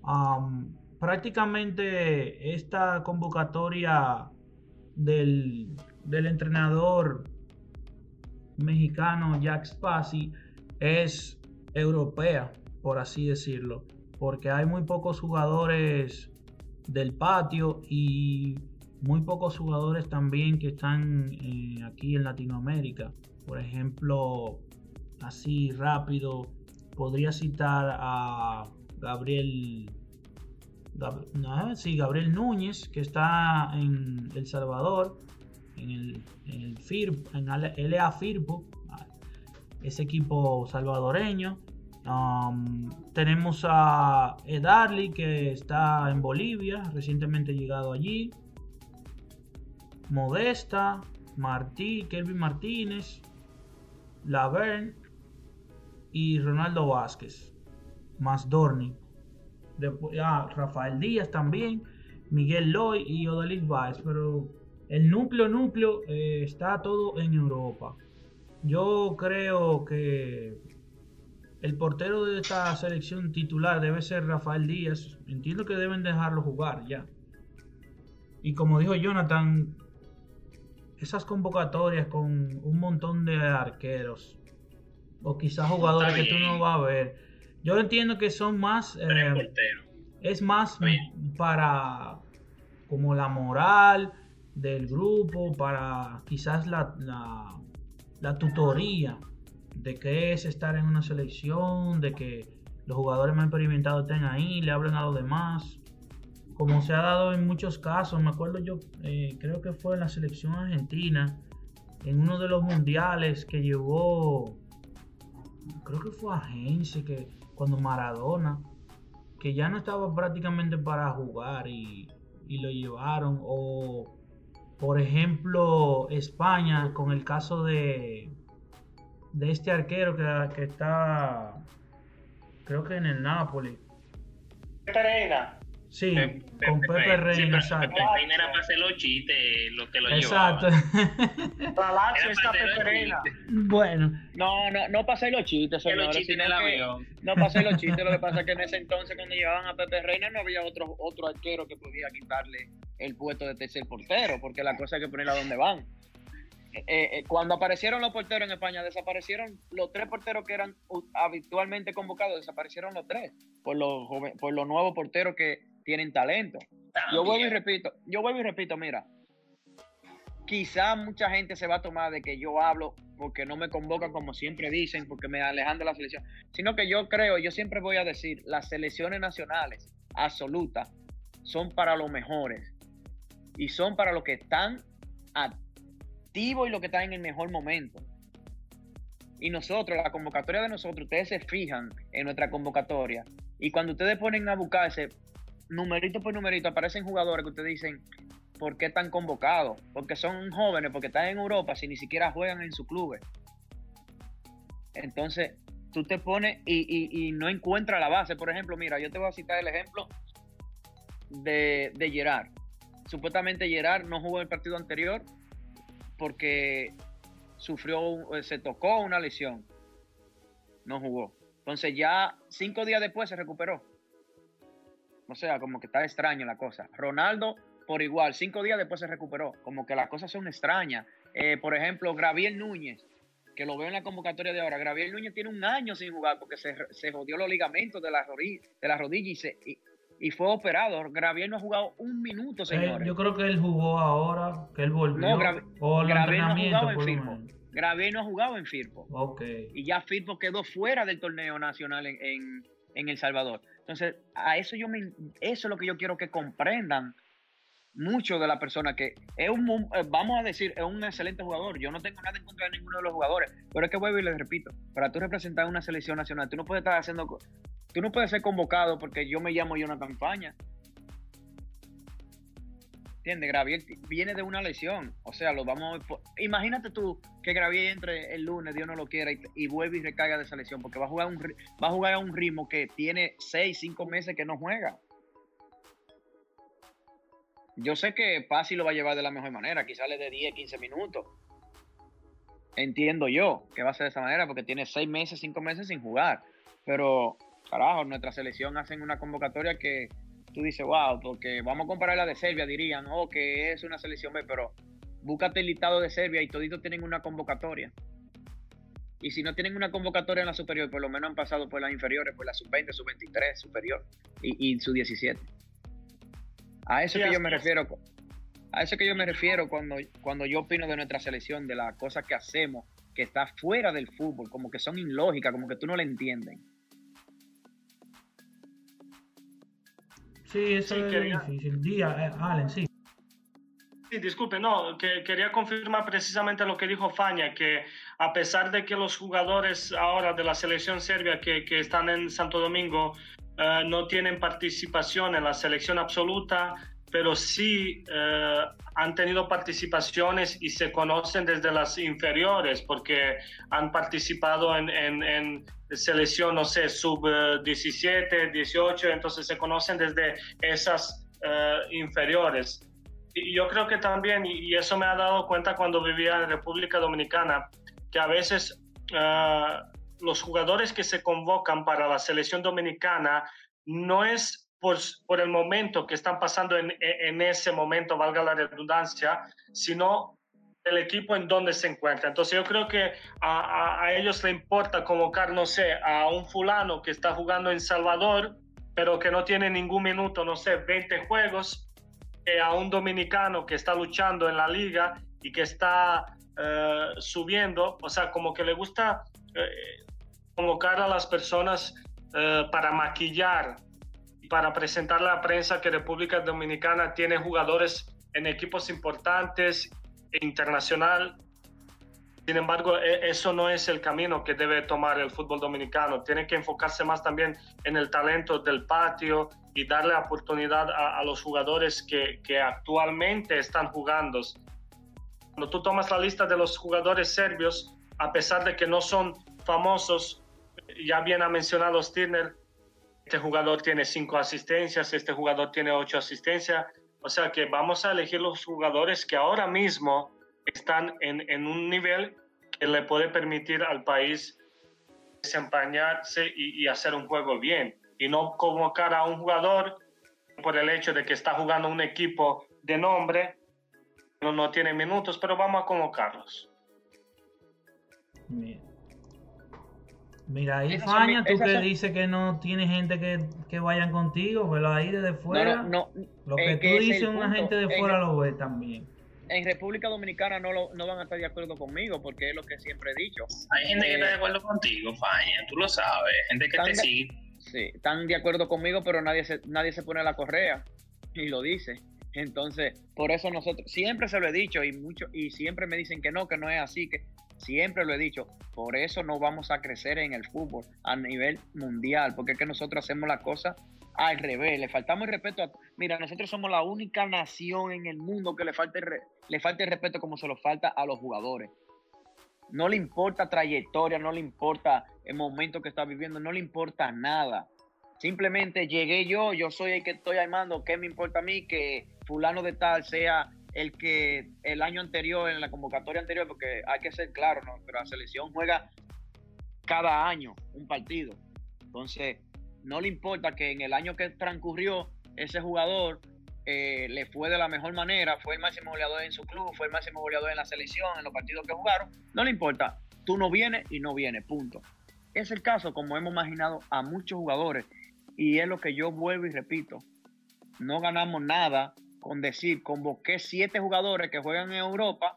S1: Um, prácticamente esta convocatoria del, del entrenador mexicano Jack Spassi es europea, por así decirlo, porque hay muy pocos jugadores del patio y muy pocos jugadores también que están eh, aquí en Latinoamérica. Por ejemplo, así rápido, podría citar a Gabriel, sí, Gabriel Núñez, que está en El Salvador, en el, en LA Firpo, ese equipo salvadoreño. Um, tenemos a Edarly que está en Bolivia, recientemente llegado allí. Modesta, Martí, Kelvin Martínez, Laverne y Ronaldo Vázquez, más Dorni. Después, ah, Rafael Díaz también, Miguel Loy y Odalis Baez, pero el núcleo núcleo eh, está todo en Europa. Yo creo que el portero de esta selección titular debe ser Rafael Díaz. Entiendo que deben dejarlo jugar ya. Y como dijo Jonathan, esas convocatorias con un montón de arqueros o quizás jugadores que tú no vas a ver. Yo entiendo que son más eh, es más para como la moral del grupo, para quizás la la tutoría de qué es estar en una selección, de que los jugadores más experimentados estén ahí, le hablen a los demás. Como se ha dado en muchos casos, me acuerdo yo, eh, creo que fue en la selección argentina, en uno de los mundiales que llevó, creo que fue Agencia, que cuando Maradona, que ya no estaba prácticamente para jugar y, y lo llevaron, o por ejemplo, España, con el caso de, de este arquero que, está, creo que en el Napoli. Sí, con Pepe, Reina, exacto.
S2: Pepe Reina era para hacer los chistes, lo que lo
S1: Exacto.
S4: está Pepe Reina.
S1: Bueno.
S3: No, no, no hacer los chistes, señores.
S2: Los chistes en el avión.
S3: No hacer los chistes, lo que pasa es que en ese entonces cuando llevaban a Pepe Reina no había otro, otro arquero que podía quitarle el puesto de tercer portero, porque la cosa hay que ponerla donde van. Eh, eh, cuando aparecieron los porteros en España, desaparecieron los tres porteros que eran habitualmente convocados, desaparecieron los tres por los, por los nuevos porteros que tienen talento. Yo vuelvo y repito, yo vuelvo y repito, mira, quizá mucha gente se va a tomar de que yo hablo porque no me convocan como siempre dicen, porque me alejan de la selección, sino que yo creo, yo siempre voy a decir, las selecciones nacionales absolutas son para los mejores y son para los que están activos y los que están en el mejor momento. Y nosotros, la convocatoria de nosotros, ustedes se fijan en nuestra convocatoria y cuando ustedes ponen a buscarse numerito por numerito aparecen jugadores que ustedes dicen, ¿por qué están convocados? Porque son jóvenes, porque están en Europa, si ni siquiera juegan en su club. Entonces, tú te pones y, no encuentras la base. Por ejemplo, mira, yo te voy a citar el ejemplo de, de Gerard. Supuestamente Gerard no jugó el partido anterior porque sufrió, se tocó una lesión. No jugó. Entonces ya cinco días después se recuperó. O sea, como que está extraña la cosa. Ronaldo, por igual, cinco días después se recuperó. Como que las cosas son extrañas. Eh, por ejemplo, Graviel Núñez, que lo veo en la convocatoria de ahora. Graviel Núñez tiene un año sin jugar porque se, se jodió los ligamentos de la rodilla, de la rodilla y, se, y, fue operado. Graviel no ha jugado un minuto, señores.
S1: yo creo que él jugó ahora, que él volvió.
S3: No, Graviel no ha jugado en Firpo. Graviel no ha jugado en Firpo.
S1: Ok.
S3: Y ya Firpo quedó fuera del torneo nacional en en El Salvador. Entonces, a eso yo me, eso es lo que yo quiero que comprendan mucho de la persona que es un, eh, vamos a decir, es un excelente jugador. Yo no tengo nada en contra de ninguno de los jugadores, pero es que vuelvo y les repito, para tú representar una selección nacional, tú no puedes estar haciendo, tú no puedes ser convocado porque yo me llamo una campaña ¿Entiendes? Gravier viene de una lesión. O sea, lo vamos. Imagínate tú que Gravier entre el lunes, Dios no lo quiera, y, vuelve y recaiga de esa lesión, porque va a jugar un va a jugar a un ritmo que tiene 6, 5 meses que no juega. Yo sé que Pasi lo va a llevar de la mejor manera, quizás le de 10, 15 minutos. Entiendo yo que va a ser de esa manera, porque tiene 6 meses, 5 meses sin jugar. Pero, carajo, nuestra selección hacen una convocatoria que tú dices, wow, porque vamos a comparar la de Serbia, dirían, oh, que es una selección B, pero búscate el listado de Serbia y toditos tienen una convocatoria. Y si no tienen una convocatoria en la superior, por lo menos han pasado por las inferiores, por la sub-20, sub-23, superior y, y sub-17. A eso que yo me refiero. A eso que yo me refiero cuando, cuando yo opino de nuestra selección, de las cosas que hacemos, que está fuera del fútbol, como que son ilógicas, como que tú no le entiendes.
S1: Sí, eso es difícil. Día, eh, Allen, sí.
S4: Sí, disculpe, no, que quería confirmar precisamente lo que dijo Faña, que a pesar de que los jugadores ahora de la selección serbia que, que están en Santo Domingo eh, no tienen participación en la selección absoluta, pero sí eh, han tenido participaciones y se conocen desde las inferiores porque han participado en, en, selección, no sé, sub 17, 18, entonces se conocen desde esas eh, inferiores. Y yo creo que también, y eso me ha dado cuenta cuando vivía en República Dominicana, que a veces eh, los jugadores que se convocan para la selección dominicana no es por, el momento que están pasando en, en, ese momento, valga la redundancia, sino el equipo en donde se encuentra. Entonces yo creo que a, a, ellos le importa convocar, no sé, a un fulano que está jugando en Salvador, pero que no tiene ningún minuto, no sé, 20 juegos, a un dominicano que está luchando en la liga y que está eh, subiendo, o sea, como que le gusta eh, convocar a las personas eh, para maquillar para presentar a la prensa que República Dominicana tiene jugadores en equipos importantes e internacional. Sin embargo, e, eso no es el camino que debe tomar el fútbol dominicano. Tiene que enfocarse más también en el talento del patio y darle oportunidad a, los jugadores que, que, actualmente están jugando. Cuando tú tomas la lista de los jugadores serbios, a pesar de que no son famosos, ya bien ha mencionado Stirner, este jugador tiene cinco asistencias, este jugador tiene ocho asistencias. O sea que vamos a elegir los jugadores que ahora mismo están en, en un nivel que le puede permitir al país desempeñarse y, hacer un juego bien. Y no convocar a un jugador por el hecho de que está jugando un equipo de nombre, no, no tiene minutos, pero vamos a convocarlos.
S1: Bien. Mira, ahí Faña, tú que dices que no tiene gente que, que, vayan contigo, pero ahí desde fuera. No, no, lo que tú dices, una gente de fuera lo ve también.
S3: En República Dominicana no, lo, no van a estar de acuerdo conmigo, porque es lo que siempre he dicho.
S2: Hay gente que está de eh, acuerdo contigo, Faña, tú lo sabes, gente que te sigue.
S3: Sí, están de acuerdo conmigo, pero nadie se, nadie se pone la correa y lo dice. Entonces, por eso nosotros, siempre se lo he dicho y mucho, y siempre me dicen que no, que no es así, que Siempre lo he dicho, por eso no vamos a crecer en el fútbol a nivel mundial, porque es que nosotros hacemos la cosa al revés, le faltamos el respeto a... Mira, nosotros somos la única nación en el mundo que le falta el, le falta el respeto como se lo falta a los jugadores. No le importa trayectoria, no le importa el momento que está viviendo, no le importa nada. Simplemente llegué yo, yo soy el que estoy armando, ¿qué me importa a mí que fulano de tal sea el que el año anterior, en la convocatoria anterior, porque hay que ser claro, ¿no? Pero la selección juega cada año un partido. Entonces, no le importa que en el año que transcurrió ese jugador eh, le fue de la mejor manera, fue el máximo goleador en su club, fue el máximo goleador en la selección, en los partidos que jugaron, no le importa, tú no vienes y no vienes, punto. Es el caso, como hemos imaginado, a muchos jugadores y es lo que yo vuelvo y repito, no ganamos nada con decir, convoqué siete jugadores que juegan en Europa,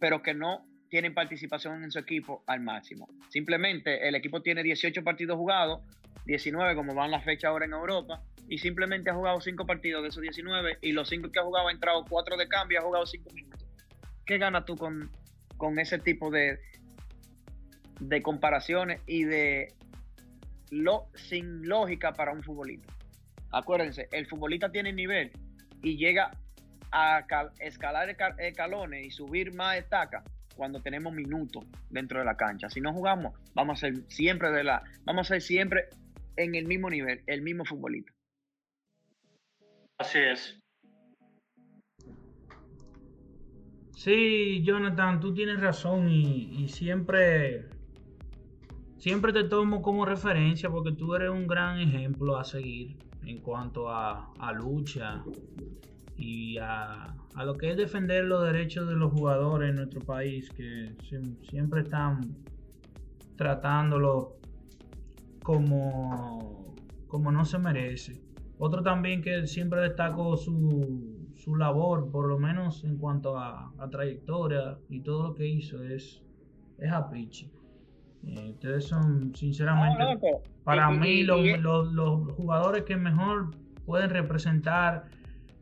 S3: pero que no tienen participación en su equipo al máximo. Simplemente el equipo tiene 18 partidos jugados, 19 como van las fechas ahora en Europa, y simplemente ha jugado 5 partidos de esos 19 y los 5 que ha jugado ha entrado 4 de cambio ha jugado 5 minutos. ¿Qué ganas tú con, con ese tipo de, de comparaciones y de lo, sin lógica para un futbolista? Acuérdense, el futbolista tiene nivel y llega a escalar escalones y subir más estacas cuando tenemos minutos dentro de la cancha. Si no jugamos, vamos a ser siempre de la, vamos a ser siempre en el mismo nivel, el mismo futbolista.
S4: Así es.
S1: Sí, Jonathan, tú tienes razón y, siempre, siempre te tomo como referencia porque tú eres un gran ejemplo a seguir en cuanto a, a lucha y a, a, lo que es defender los derechos de los jugadores en nuestro país, que siempre están tratándolo como, como no se merece. Otro también que siempre destaco su, su labor, por lo menos en cuanto a, trayectoria y todo lo que hizo, es, es a ustedes son, sinceramente, para mí, los, los jugadores que mejor pueden representar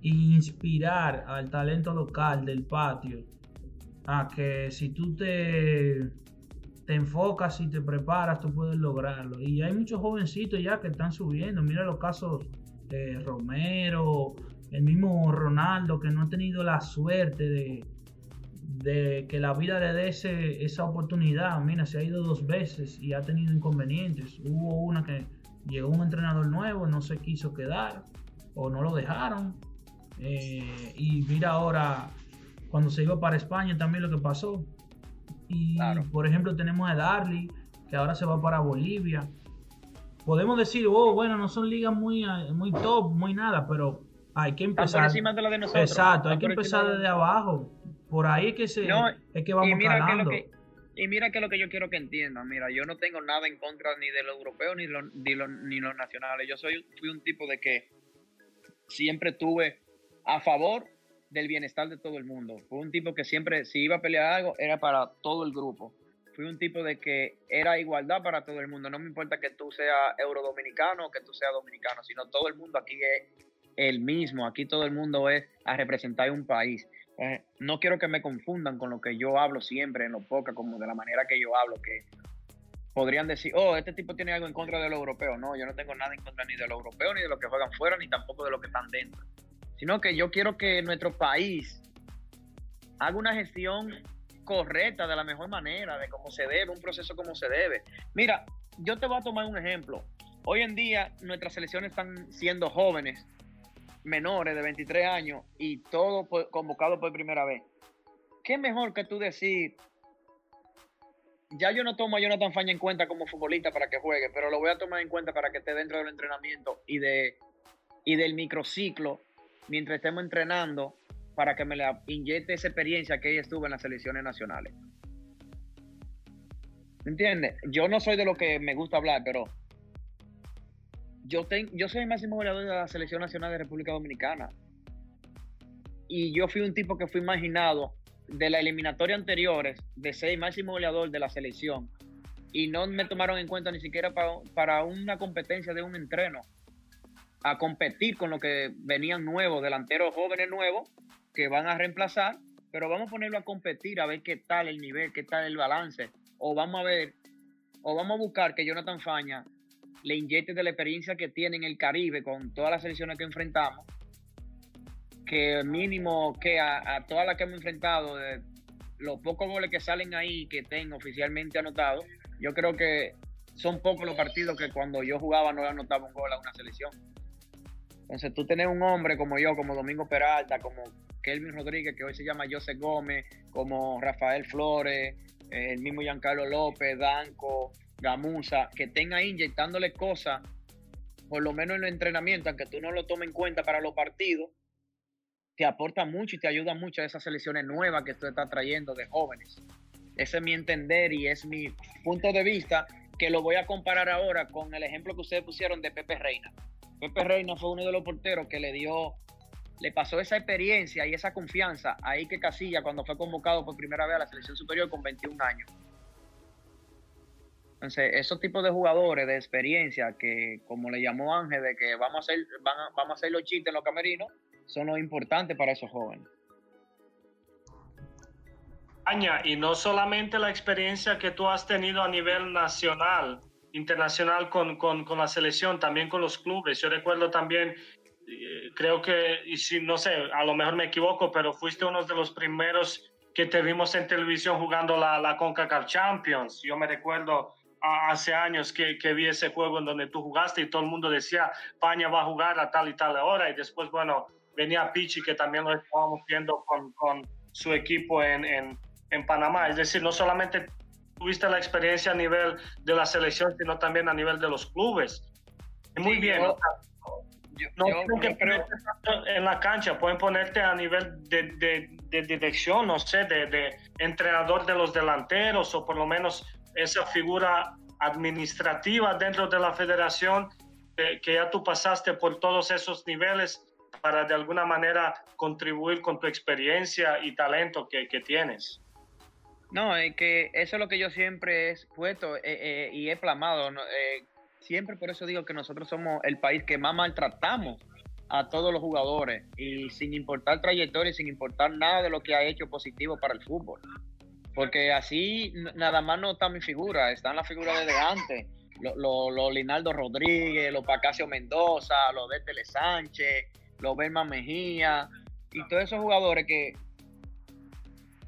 S1: e inspirar al talento local del patio a que si tú te, te enfocas y te preparas, tú puedes lograrlo. Y hay muchos jovencitos ya que están subiendo. Mira los casos de Romero, el mismo Ronaldo, que no ha tenido la suerte de, de que la vida le dé esa oportunidad. Mira, se ha ido dos veces y ha tenido inconvenientes. Hubo una que llegó un entrenador nuevo, no se quiso quedar o no lo dejaron. Eh, y mira ahora, cuando se iba para España también lo que pasó. Y por ejemplo tenemos a Darly, que ahora se va para Bolivia podemos decir, oh, bueno, no son ligas muy, muy top, muy nada, pero hay que empezar.
S3: Por encima de la de nosotros.
S1: Exacto, hay que empezar desde abajo. Por ahí que, se, es que vamos.
S3: Que y mira que lo que yo quiero que entiendan, mira, yo no tengo nada en contra ni de los europeos ni, los, ni, los, ni los nacionales. Yo soy, fui un tipo de que siempre tuve a favor del bienestar de todo el mundo. Fui un tipo que siempre, si iba a pelear algo, era para todo el grupo fui un tipo de que era igualdad para todo el mundo. No me importa que tú seas eurodominicano o que tú seas dominicano, sino todo el mundo aquí es el mismo. Aquí todo el mundo es a representar un país. Eh, no quiero que me confundan con lo que yo hablo siempre en los pocas, como de la manera que yo hablo, que podrían decir, oh, este tipo tiene algo en contra de los europeos. No, yo no tengo nada en contra ni de los europeos, ni de los que juegan fuera, ni tampoco de los que están dentro. Sino que yo quiero que nuestro país haga una gestión correcta, de la mejor manera, de cómo se debe, un proceso como se debe. Mira, yo te voy a tomar un ejemplo. Hoy en día nuestras selecciones están siendo jóvenes, menores de 23 años y todos convocados por primera vez. ¿Qué mejor que tú decir, ya yo no tomo a Jonathan Faña en cuenta como futbolista para que juegue, pero lo voy a tomar en cuenta para que esté dentro del entrenamiento y, de, y del microciclo mientras estemos entrenando para que me le inyecte esa experiencia que ella estuvo en las selecciones nacionales. ¿Me entiendes? Yo no soy de lo que me gusta hablar, pero yo, yo soy el máximo goleador de la selección nacional de República Dominicana. Y yo fui un tipo que fue imaginado de la eliminatoria anteriores de ser máximo goleador de la selección. Y no me tomaron en cuenta ni siquiera para, para una competencia de un entreno. A competir con lo que venían nuevos, delanteros jóvenes nuevos, que van a reemplazar, pero vamos a ponerlo a competir a ver qué tal el nivel, qué tal el balance. O vamos a ver, o vamos a buscar que Jonathan Faña le inyecte de la experiencia que tiene en el Caribe con todas las selecciones que enfrentamos, que mínimo que a, todas las que hemos enfrentado, de los pocos goles que salen ahí que tengo oficialmente anotados, yo creo que son pocos los partidos que cuando yo jugaba no anotaba un gol a una selección. Entonces tú tenés un hombre como yo, como Domingo Peralta, como Kelvin Rodríguez, que hoy se llama José Gómez, como Rafael Flores, el mismo Giancarlo López, Danco, Gamusa, que ahí inyectándole cosas, por lo menos en el entrenamiento, aunque tú no lo tomes en cuenta para los partidos, te aporta mucho y te ayuda mucho a esas selecciones nuevas que tú estás trayendo de jóvenes. Ese es mi entender y es mi punto de vista, que lo voy a comparar ahora con el ejemplo que ustedes pusieron de Pepe Reina. Pepe Reina fue uno de los porteros que le dio, le pasó esa experiencia y esa confianza ahí que Casilla cuando fue convocado por primera vez a la selección superior con 21 años. Entonces, esos tipos de jugadores de experiencia que, como le llamó Ángel, de que vamos a hacer, vamos a hacer los chistes en los camerinos, son lo importante para esos jóvenes.
S4: Aña, y no solamente la experiencia que tú has tenido a nivel nacional, internacional con, con, con la selección, también con los clubes. Yo recuerdo también, eh, creo que, y si no sé, a lo mejor me equivoco, pero fuiste uno de los primeros que te vimos en televisión jugando la, la CONCACAF Champions. Yo me recuerdo hace años que, que, vi ese juego en donde tú jugaste y todo el mundo decía, España va a jugar a tal y tal hora. Y después, bueno, venía Pichi, que también lo estábamos viendo con, con su equipo en, en, en, Panamá. Es decir, no solamente tuviste la experiencia a nivel de la selección, sino también a nivel de los clubes. Muy bien. no tienen que en la cancha, pueden ponerte a nivel de, de, de dirección, no sé, de, de, entrenador de los delanteros o por lo menos esa figura administrativa dentro de la federación que ya tú pasaste por todos esos niveles para de alguna manera contribuir con tu experiencia y talento que, que tienes.
S3: No, es que eso es lo que yo siempre he puesto eh, eh, y he plamado. Eh, siempre por eso digo que nosotros somos el país que más maltratamos a todos los jugadores y sin importar trayectoria sin importar nada de lo que ha hecho positivo para el fútbol. Porque así nada más no está mi figura, están las figuras desde antes. Los lo, Linaldo Rodríguez, los Pacasio Mendoza, los de Tele Sánchez, los Berman Mejía y todos esos jugadores que,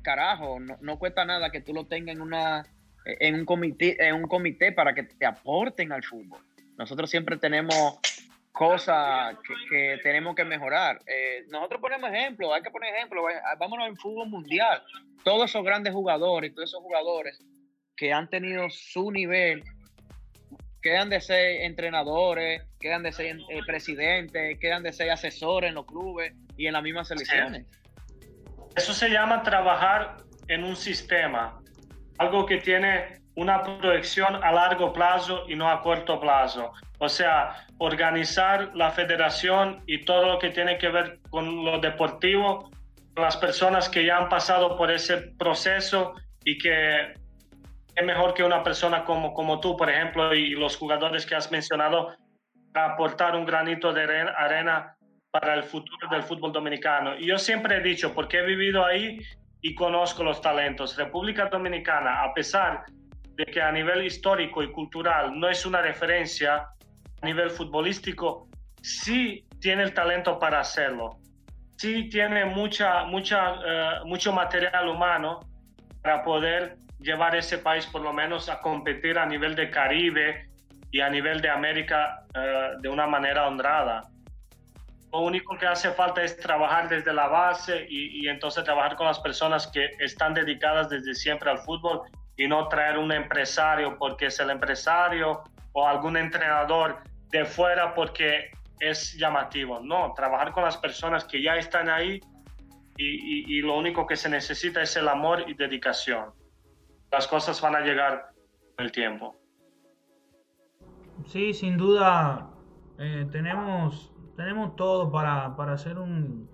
S3: carajo, no, cuesta nada que tú lo tengas en, una, en, un comité, en un comité para que te aporten al fútbol. Nosotros siempre tenemos cosas que, tenemos que mejorar. Eh, nosotros ponemos ejemplos, hay que poner ejemplos. Vámonos en fútbol mundial. Todos esos grandes jugadores, todos esos jugadores que han tenido su nivel quedan de ser entrenadores, quedan de ser eh, presidentes, quedan de ser asesores en los clubes y en las mismas selecciones.
S4: Eso se llama trabajar en un sistema, algo que tiene una proyección a largo plazo y no a corto plazo. O sea, organizar la federación y todo lo que tiene que ver con lo deportivo, las personas que ya han pasado por ese proceso y que es mejor que una persona como, como tú, por ejemplo, y los jugadores que has mencionado, para aportar un granito de arena para el futuro del fútbol dominicano. Y yo siempre he dicho, porque he vivido ahí y conozco los talentos, República Dominicana, a pesar de que a nivel histórico y cultural no es una referencia a nivel futbolístico, sí tiene el talento para hacerlo. Sí tiene mucha, mucha, uh, mucho material humano para poder llevar ese país por lo menos a competir a nivel de Caribe y a nivel de América uh, de una manera honrada. Lo único que hace falta es trabajar desde la base y, y, entonces trabajar con las personas que están dedicadas desde siempre al fútbol y no traer un empresario porque es el empresario o algún entrenador de fuera porque es llamativo. No, trabajar con las personas que ya están ahí y, y, y lo único que se necesita es el amor y dedicación las cosas van a llegar con el tiempo.
S1: Sí, sin duda eh, tenemos, tenemos todo para, para hacer un,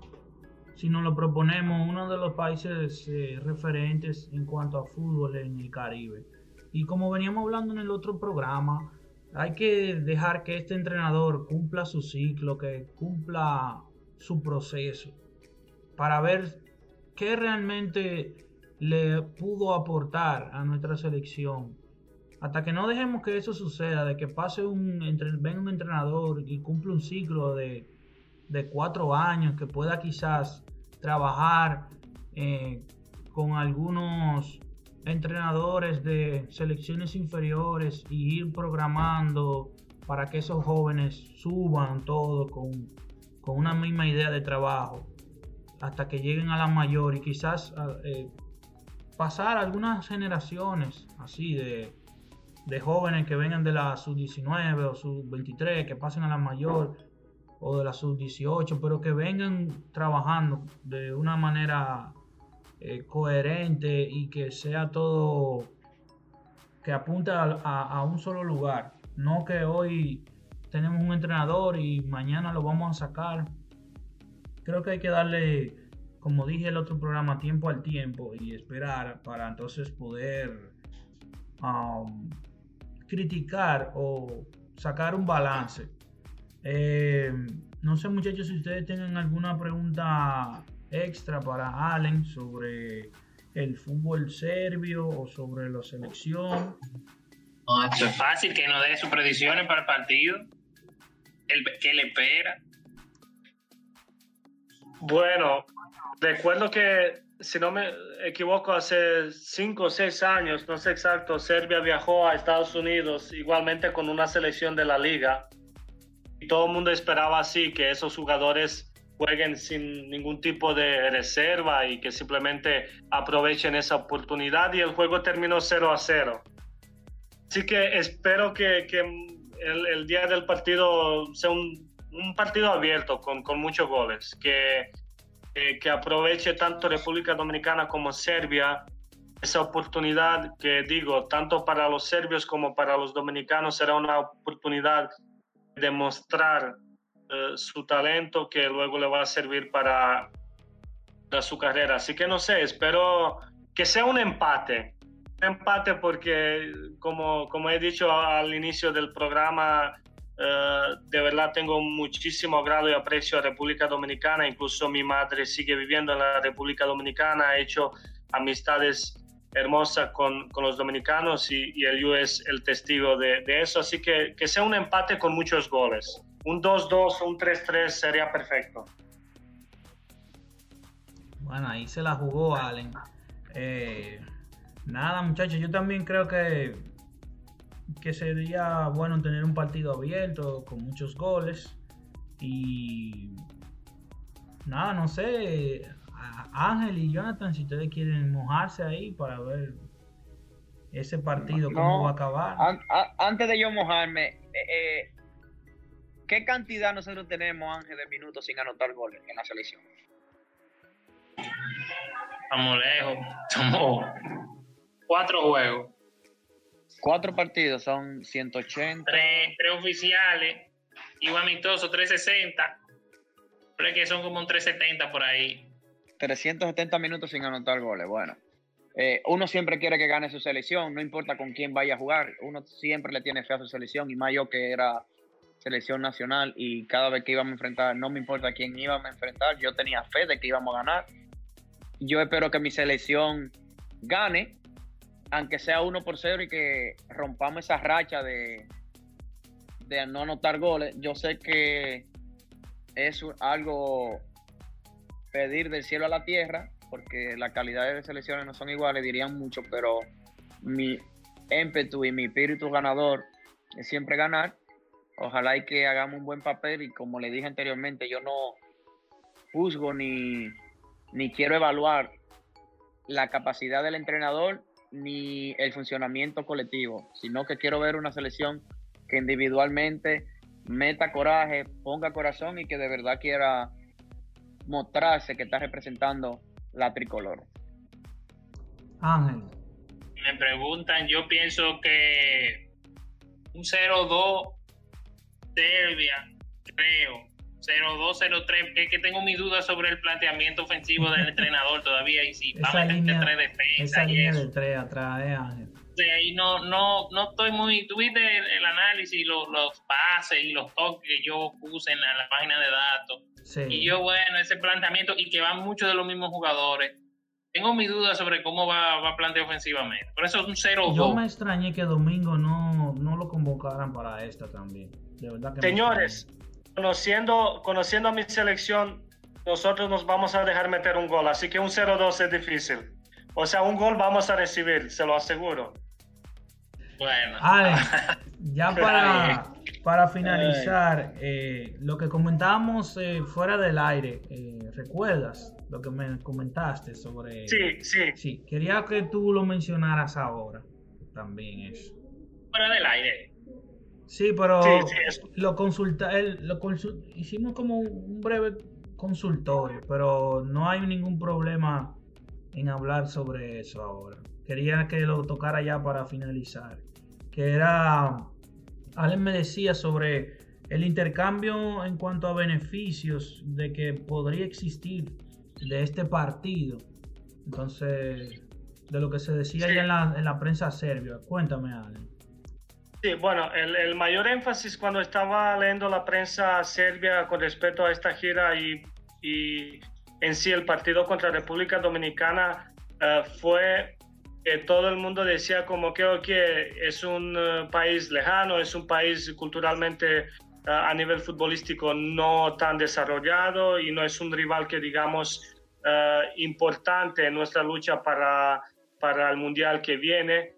S1: si nos lo proponemos, uno de los países eh, referentes en cuanto a fútbol en el Caribe. Y como veníamos hablando en el otro programa, hay que dejar que este entrenador cumpla su ciclo, que cumpla su proceso, para ver qué realmente le pudo aportar a nuestra selección hasta que no dejemos que eso suceda, de que pase un, venga un entrenador y cumple un ciclo de, de cuatro años, que pueda quizás trabajar eh, con algunos entrenadores de selecciones inferiores y ir programando para que esos jóvenes suban todo con, con una misma idea de trabajo hasta que lleguen a la mayor y quizás eh, pasar algunas generaciones así de, de jóvenes que vengan de la sub-19 o sub-23, que pasen a la mayor o de la sub-18, pero que vengan trabajando de una manera eh, coherente y que sea todo que apunte a, un solo lugar. No que hoy tenemos un entrenador y mañana lo vamos a sacar. Creo que hay que darle, como dije el otro programa, tiempo al tiempo y esperar para entonces poder um, criticar o sacar un balance. Eh, no sé muchachos si ustedes tienen alguna pregunta extra para Allen sobre el fútbol serbio o sobre la selección.
S2: No, esto es fácil, que nos dé sus predicciones para el partido. El, ¿Qué le espera?
S4: Bueno, recuerdo que, si no me equivoco, hace cinco o seis años, no sé exacto, Serbia viajó a Estados Unidos igualmente con una selección de la liga. Todo el mundo esperaba así, que esos jugadores jueguen sin ningún tipo de reserva y que simplemente aprovechen esa oportunidad y el juego terminó 0 a 0. Así que espero que, que el, el, día del partido sea un, un partido abierto con, con, muchos goles, que, que aproveche tanto República Dominicana como Serbia esa oportunidad que digo, tanto para los serbios como para los dominicanos será una oportunidad de mostrar eh, su talento que luego le va a servir para, su carrera. Así que no sé, espero que sea un empate. Un empate porque, como, como he dicho al inicio del programa, eh, de verdad tengo muchísimo grado y aprecio a República Dominicana. Incluso mi madre sigue viviendo en la República Dominicana, ha hecho amistades hermosas con, con los dominicanos y, el US es el testigo de, de, eso. Así que que sea un empate con muchos goles un 2-2 un 3-3 sería perfecto.
S1: Bueno, ahí se la jugó Allen. Eh, nada, muchachos, yo también creo que, que sería bueno tener un partido abierto con muchos goles. Y nada, no sé, Ángel y Jonathan, si ustedes quieren mojarse ahí para ver ese partido, cómo va a acabar.
S3: antes de yo mojarme, eh, eh ¿Qué cantidad nosotros tenemos, Ángel, de minutos sin anotar goles en la selección?
S2: Estamos lejos. Somos cuatro juegos.
S3: Cuatro partidos, son 180.
S2: Tres, tres oficiales y un amistoso, 360. Pero es que son como un 370 por ahí.
S3: 370 minutos sin anotar goles. Bueno, eh, uno siempre quiere que gane su selección, no importa con quién vaya a jugar. Uno siempre le tiene fe a su selección y más yo que era selección nacional y cada vez que íbamos a enfrentar, no me importa quién íbamos a enfrentar, yo tenía fe de que íbamos a ganar. Yo espero que mi selección gane, aunque sea uno por cero y que rompamos esa racha de, de no anotar goles. Yo sé que es algo pedir del cielo a la tierra, porque la calidad de selecciones no son iguales, dirían mucho, pero mi ímpetu y mi espíritu ganador es siempre ganar. Ojalá y que hagamos un buen papel y como le dije anteriormente, yo no juzgo ni, ni quiero evaluar la capacidad del entrenador ni el funcionamiento colectivo, sino que quiero ver una selección que individualmente meta coraje, ponga corazón y que de verdad quiera mostrarse que está representando la tricolor.
S1: Ángel.
S2: Me preguntan, yo pienso que un 0-2 Serbia, creo. 0-2-0-3, es que tengo mi duda sobre el planteamiento ofensivo del entrenador todavía y si
S1: va a meter tres defensas. Esa línea de tres atrás, eh, Ángel.
S2: De ahí no, no, no estoy muy. Tuviste el, el análisis, los, los, pases y los toques que yo puse en la, página de datos. Y yo, bueno, ese planteamiento y que van muchos de los mismos jugadores. tengo mi duda sobre cómo va, va a plantear ofensivamente. Por eso es un 0
S1: Yo me extrañé que Domingo no, no lo convocaran para esta también. De verdad que
S4: Señores, conociendo, conociendo a mi selección, nosotros nos vamos a dejar meter un gol. Así que un 0-2 es difícil. O sea, un gol vamos a recibir, se lo aseguro.
S2: Bueno.
S1: ya para, para finalizar, eh, lo que comentábamos eh, fuera del aire, eh, ¿recuerdas lo que me comentaste sobre...
S4: Sí, sí.
S1: Sí, quería que tú lo mencionaras ahora, también eso.
S2: Fuera del aire.
S1: Sí, pero lo consulta, lo hicimos como un breve consultorio, pero no hay ningún problema en hablar sobre eso ahora. Quería que lo tocara ya para finalizar. Que era, Allen me decía sobre el intercambio en cuanto a beneficios de que podría existir de este partido. Entonces, de lo que se decía ya en la, en la prensa serbia. Cuéntame, Allen.
S4: Sí, bueno, el, el, mayor énfasis cuando estaba leyendo la prensa serbia con respecto a esta gira y, y en sí el partido contra República Dominicana eh, fue que todo el mundo decía como que es un eh, país lejano, es un país culturalmente eh, a nivel futbolístico no tan desarrollado y no es un rival que digamos importante en nuestra lucha para, para el mundial que viene.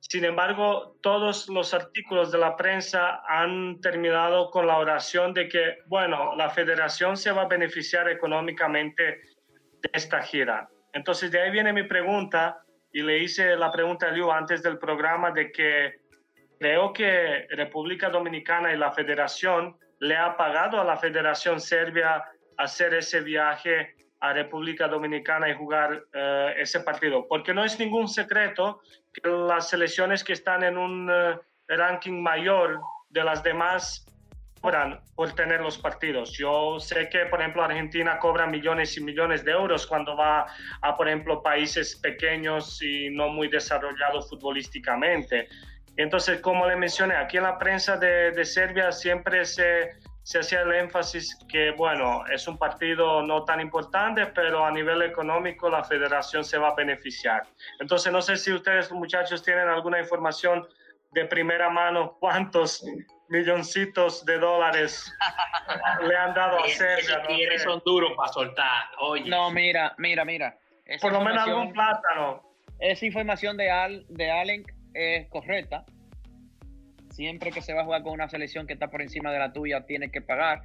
S4: Sin embargo, todos los artículos de la prensa han terminado con la oración de que, bueno, la federación se va a beneficiar económicamente de esta gira. Entonces, de ahí viene mi pregunta, y le hice la pregunta a Liu antes del programa de que creo que República Dominicana y la federación le ha pagado a la Federación Serbia hacer ese viaje a República Dominicana y jugar eh, ese partido. Porque no es ningún secreto que las selecciones que están en un eh, ranking mayor de las demás cobran por tener los partidos. Yo sé que, por ejemplo, Argentina cobra millones y millones de euros cuando va a, por ejemplo, países pequeños y no muy desarrollados futbolísticamente. Entonces, como le mencioné, aquí en la prensa de, de Serbia siempre se se hacía el énfasis que, bueno, es un partido no tan importante, pero a nivel económico la federación se va a beneficiar. Entonces, no sé si ustedes, muchachos, tienen alguna información de primera mano cuántos milloncitos de dólares le han dado a Serbia.
S2: No son duros para soltar.
S3: No, mira, mira, mira.
S4: Por lo menos algún plátano.
S3: Esa información de, Al, de Allen es correcta siempre que se va a jugar con una selección que está por encima de la tuya, tienes que pagar.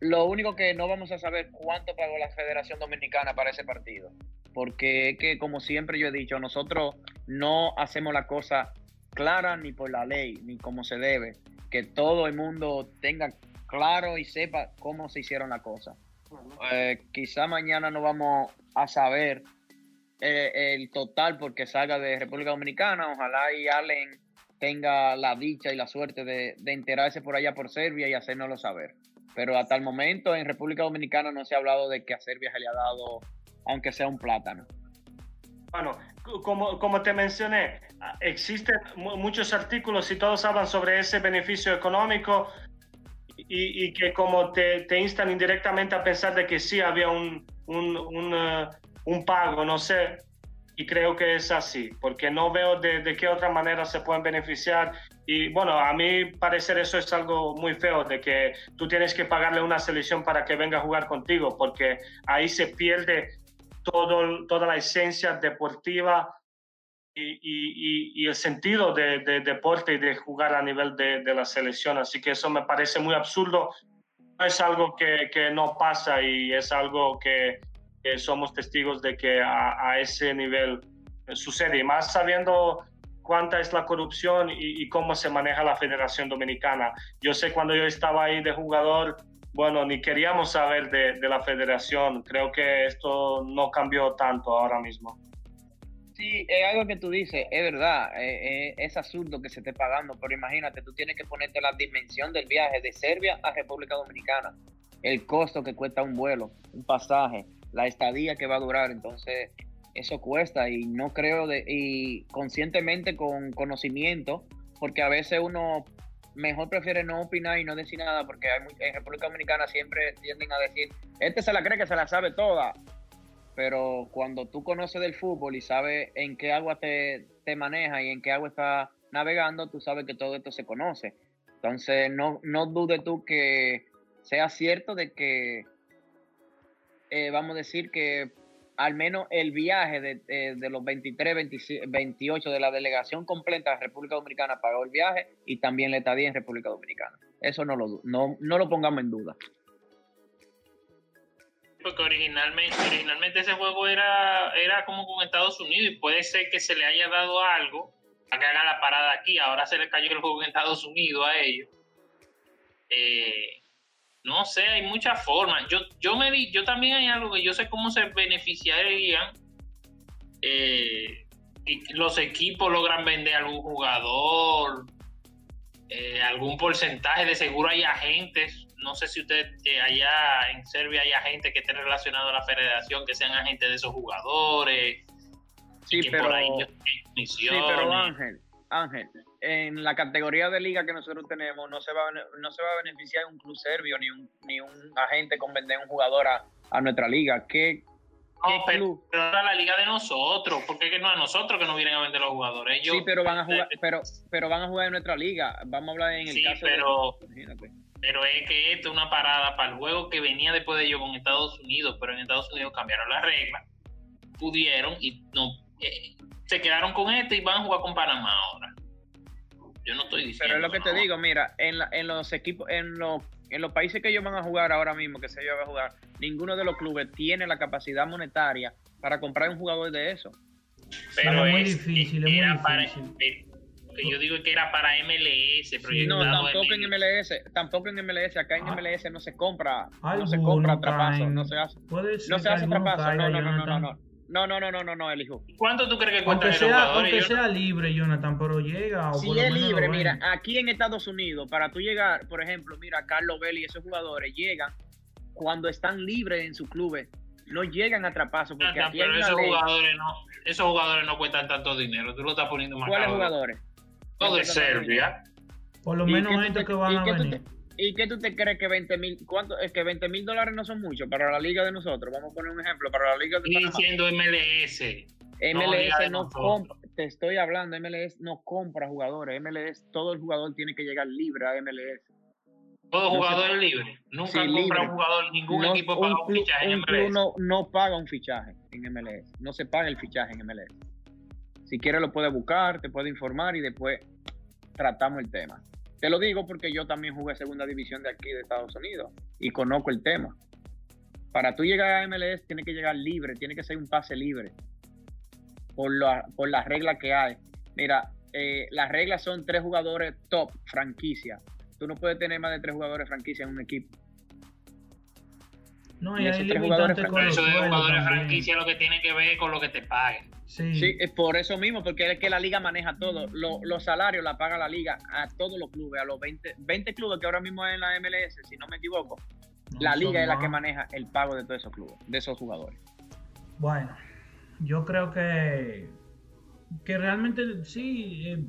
S3: Lo único que no vamos a saber cuánto pagó la Federación Dominicana para ese partido. Porque es que, como siempre yo he dicho, nosotros no hacemos la cosa clara ni por la ley, ni como se debe. Que todo el mundo tenga claro y sepa cómo se hicieron las cosas. Eh, quizá mañana no vamos a saber eh, el total porque salga de República Dominicana. Ojalá y Allen tenga la dicha y la suerte de, enterarse por allá por Serbia y hacérnoslo saber. Pero hasta el momento en República Dominicana no se ha hablado de que a Serbia se le ha dado, aunque sea un plátano.
S4: Bueno, como, como te mencioné, existen muchos artículos y todos hablan sobre ese beneficio económico y, que como te, te, instan indirectamente a pensar de que sí había un, un, un, uh, un pago, no sé, y creo que es así, porque no veo de, de, qué otra manera se pueden beneficiar. Y bueno, a mí parecer eso es algo muy feo, de que tú tienes que pagarle una selección para que venga a jugar contigo, porque ahí se pierde todo, toda la esencia deportiva y, y, y el sentido de, de, deporte y de jugar a nivel de, de, la selección. Así que eso me parece muy absurdo. Es algo que, que no pasa y es algo que somos testigos de que a, ese nivel eh, sucede, y más sabiendo cuánta es la corrupción y, cómo se maneja la Federación Dominicana. Yo sé cuando yo estaba ahí de jugador, bueno, ni queríamos saber de, la federación. Creo que esto no cambió tanto ahora mismo.
S3: Sí, es algo que tú dices, es verdad, eh, eh, es absurdo que se esté pagando, pero imagínate, tú tienes que ponerte la dimensión del viaje de Serbia a República Dominicana, el costo que cuesta un vuelo, un pasaje, la estadía que va a durar. Entonces, eso cuesta y no creo de, y conscientemente con conocimiento, porque a veces uno mejor prefiere no opinar y no decir nada, porque hay, en República Dominicana siempre tienden a decir, este se la cree que se la sabe toda. Pero cuando tú conoces del fútbol y sabes en qué agua te, te maneja y en qué agua está navegando, tú sabes que todo esto se conoce. Entonces, no, no dudes tú que sea cierto de que, eh, vamos a decir que al menos el viaje de, de, los 23, 28 de la delegación completa de República Dominicana pagó el viaje y también la estadía en República Dominicana. Eso no lo, no, no lo pongamos en duda.
S2: Porque originalmente, originalmente ese juego era, era como con Estados Unidos y puede ser que se le haya dado algo a que haga la parada aquí. Ahora se le cayó el juego en Estados Unidos a ellos. Eh, no sé, hay muchas formas. Yo, yo me di, yo también hay algo que yo sé cómo se beneficiarían. Eh, los equipos logran vender algún jugador, eh, algún porcentaje, de seguro hay agentes. No sé si usted eh, allá en Serbia hay agentes que estén relacionados a la federación, que sean agentes de esos jugadores.
S3: Sí, pero, sí, pero Ángel, Ángel, en la categoría de liga que nosotros tenemos no se va, no se va a beneficiar un club serbio ni un, ni un agente con vender un jugador a, nuestra liga. ¿Qué,
S2: no, pero, a la liga de nosotros, porque no a nosotros que nos vienen a vender los jugadores.
S3: sí, pero van a jugar, pero, pero van a jugar en nuestra liga. Vamos a hablar en el
S2: sí,
S3: caso
S2: pero, Pero es que esto es una parada para el juego que venía después de ello con Estados Unidos, pero en Estados Unidos cambiaron las reglas, pudieron y no eh, se quedaron con este y van a jugar con Panamá ahora. Yo no estoy diciendo.
S3: Pero es lo que te digo, mira, en, en los equipos, en los, en los países que ellos van a jugar ahora mismo, que se va a jugar, ninguno de los clubes tiene la capacidad monetaria para comprar un jugador de eso.
S2: Pero es muy difícil, es muy difícil. Que yo digo que era para MLS,
S3: no, tampoco en MLS, tampoco en MLS, acá en ah. MLS no se compra, no se compra trapazo, no se hace, no se hace trapazo, no, no, no, no, no. No, no, no, no, no, no, elijo.
S2: ¿Cuánto tú crees que cuesta
S1: aunque sea, Aunque sea libre, Jonathan, pero llega.
S3: O si es libre, mira, aquí en Estados Unidos, para tú llegar, por ejemplo, mira, Carlos Bell y esos jugadores llegan cuando están libres en sus clubes. No llegan a trapazo. Porque aquí
S2: pero esos jugadores, no, esos jugadores no cuestan tanto dinero. Tú lo estás poniendo más
S3: ¿Cuáles jugadores?
S2: Todo de Serbia.
S1: Por lo menos gente que van a venir.
S3: ¿Y qué tú te crees que 20 mil, cuánto, es que 20 mil dólares no son mucho para la liga de nosotros? Vamos a poner un ejemplo, para la liga de
S2: Estoy diciendo MLS.
S3: MLS no, compra, te estoy hablando, MLS no compra jugadores, MLS, todo el jugador tiene que llegar libre a MLS.
S2: Todo jugador es libre. Nunca compra un jugador, ningún equipo paga un, fichaje en MLS.
S3: No, no paga un fichaje en MLS. No se paga el fichaje en MLS. Si quieres lo puedes buscar, te puede informar y después tratamos el tema. Te lo digo porque yo también jugué segunda división de aquí de Estados Unidos y conozco el tema. Para tú llegar a MLS tiene que llegar libre, tiene que ser un pase libre por, la, por las reglas que hay. Mira, eh, las reglas son tres jugadores top, franquicia. Tú no puedes tener más de tres jugadores franquicia en un equipo.
S2: No, y, hay tres jugadores franquicia. de jugadores franquicia lo que tiene que ver con lo que te paguen.
S3: Sí. es por eso mismo, porque es que la liga maneja todo. los salarios la paga la liga a todos los clubes, a los 20, 20 clubes que ahora mismo hay en la MLS, si no me equivoco. la liga es la que maneja el pago de todos esos clubes, de esos jugadores.
S1: Bueno, yo creo que, que realmente sí, eh,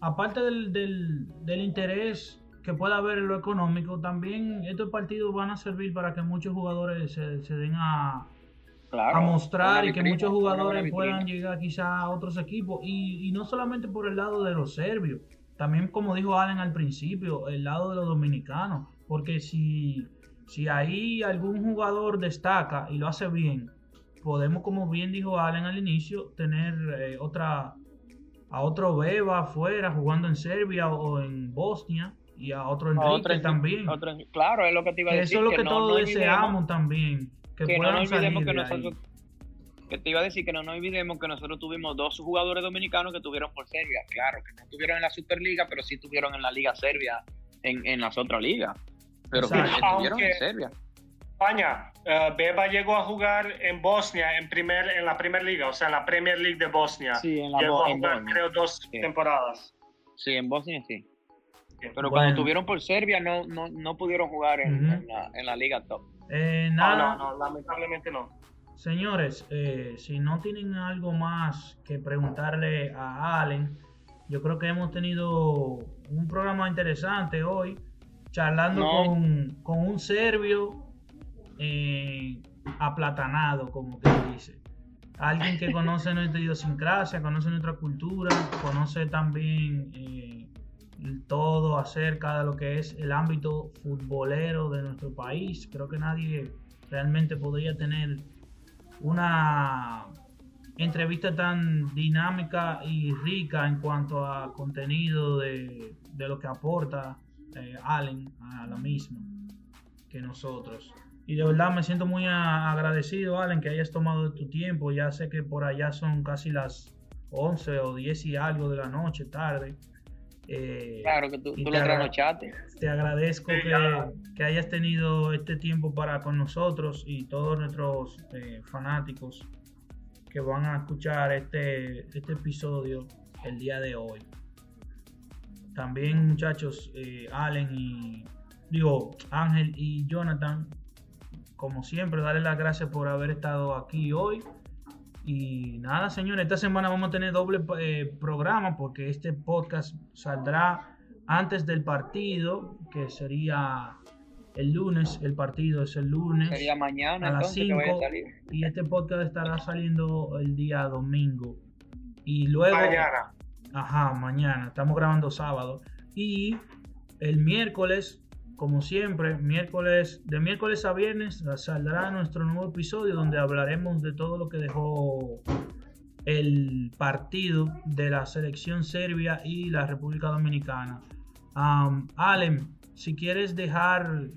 S1: aparte del, del, interés que pueda haber en lo económico, también estos partidos van a servir para que muchos jugadores se, se den a, a mostrar y que muchos jugadores puedan llegar quizá a otros equipos. Y, no solamente por el lado de los serbios, también como dijo Allen al principio, el lado de los dominicanos. Porque si, si ahí algún jugador destaca y lo hace bien, podemos, como bien dijo Allen al inicio, tener eh, otra a otro Beba afuera jugando en Serbia o en Bosnia y a otro Enrique también.
S3: claro, es lo que te iba a decir.
S1: Eso es lo que, todos deseamos también que, no nos olvidemos que
S3: nosotros que te iba a decir que no nos olvidemos que nosotros tuvimos dos jugadores dominicanos que tuvieron por Serbia, claro, que no tuvieron en la Superliga, pero sí tuvieron en la Liga Serbia, en, en las otras ligas, pero que estuvieron en Serbia.
S4: España, uh, Beba llegó a jugar en Bosnia en primer en la Premier Liga, o sea, en la Premier League de Bosnia.
S3: Sí, en la
S4: llegó a jugar, creo dos temporadas.
S3: Sí, en Bosnia sí. Pero cuando estuvieron por Serbia no, no, no pudieron jugar en, en, la, en la Liga Top.
S1: Eh, nada.
S4: No, no, lamentablemente no.
S1: Señores, eh, si no tienen algo más que preguntarle a Allen, yo creo que hemos tenido un programa interesante hoy, charlando con, un serbio, eh, aplatanado, como que dice. Alguien que conoce nuestra idiosincrasia, conoce nuestra cultura, conoce también eh, todo acerca de lo que es el ámbito futbolero de nuestro país. Creo que nadie realmente podría tener una entrevista tan dinámica y rica en cuanto a contenido de, lo que aporta eh, Allen a la misma que nosotros. Y de verdad me siento muy agradecido, Allen, que hayas tomado tu tiempo. Ya sé que por allá son casi las 11 o 10 y algo de la noche, tarde.
S3: Eh, claro que tú, tú lo trasnochaste.
S1: Te agradezco que, hayas tenido este tiempo para con nosotros y todos nuestros eh, fanáticos que van a escuchar este, este episodio el día de hoy. También muchachos, eh, Allen y digo Ángel y Jonathan, como siempre, darles las gracias por haber estado aquí hoy. Y nada, señores, esta semana vamos a tener doble eh, programa porque este podcast saldrá antes del partido, que sería el lunes, el partido es el lunes.
S3: Sería mañana
S1: a las 5. Y este podcast estará saliendo el día domingo. Y luego.
S4: Mañana.
S1: Ajá, mañana. Estamos grabando sábado. Y el miércoles, como siempre, miércoles, de miércoles a viernes saldrá nuestro nuevo episodio donde hablaremos de todo lo que dejó el partido de la selección serbia y la República Dominicana. Um, Allen, si quieres dejar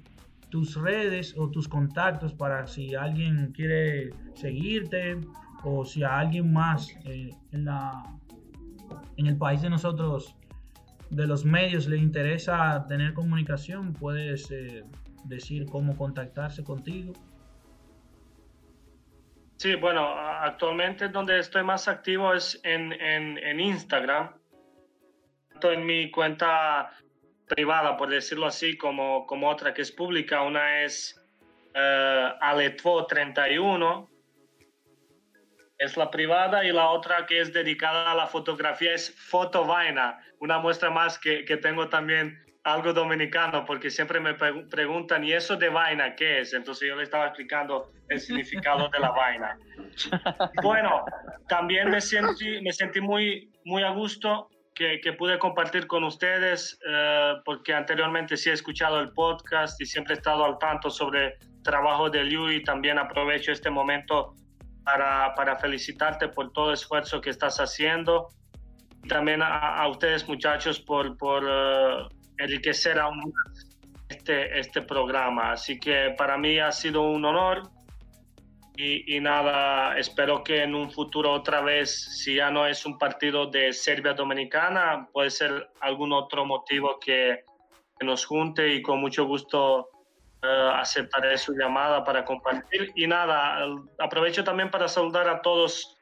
S1: tus redes o tus contactos para si alguien quiere seguirte o si a alguien más eh, en el país de nosotros, de los medios, le interesa tener comunicación, puedes eh, decir cómo contactarse contigo.
S4: Sí, bueno, actualmente donde estoy más activo es en, en, en Instagram. En mi cuenta privada, por decirlo así, como, como otra que es pública. Una es uh, Aletvo 31, es la privada, y la otra que es dedicada a la fotografía es Fotovaina, una muestra más que, que tengo también algo dominicano, porque siempre me preguntan, ¿y eso de vaina qué es? Entonces yo le estaba explicando el significado de la vaina. Bueno, también me sentí, me sentí muy, muy a gusto que, pude compartir con ustedes, eh, porque anteriormente sí he escuchado el podcast y siempre he estado al tanto sobre el trabajo de Liu y también aprovecho este momento para, para felicitarte por todo el esfuerzo que estás haciendo. Y también a, ustedes muchachos por, por uh, enriquecer aún este, este programa. Así que para mí ha sido un honor y, nada, espero que en un futuro otra vez, si ya no es un partido de Serbia Dominicana, puede ser algún otro motivo que, nos junte y con mucho gusto aceptaré su llamada para compartir. Y nada, aprovecho también para saludar a todos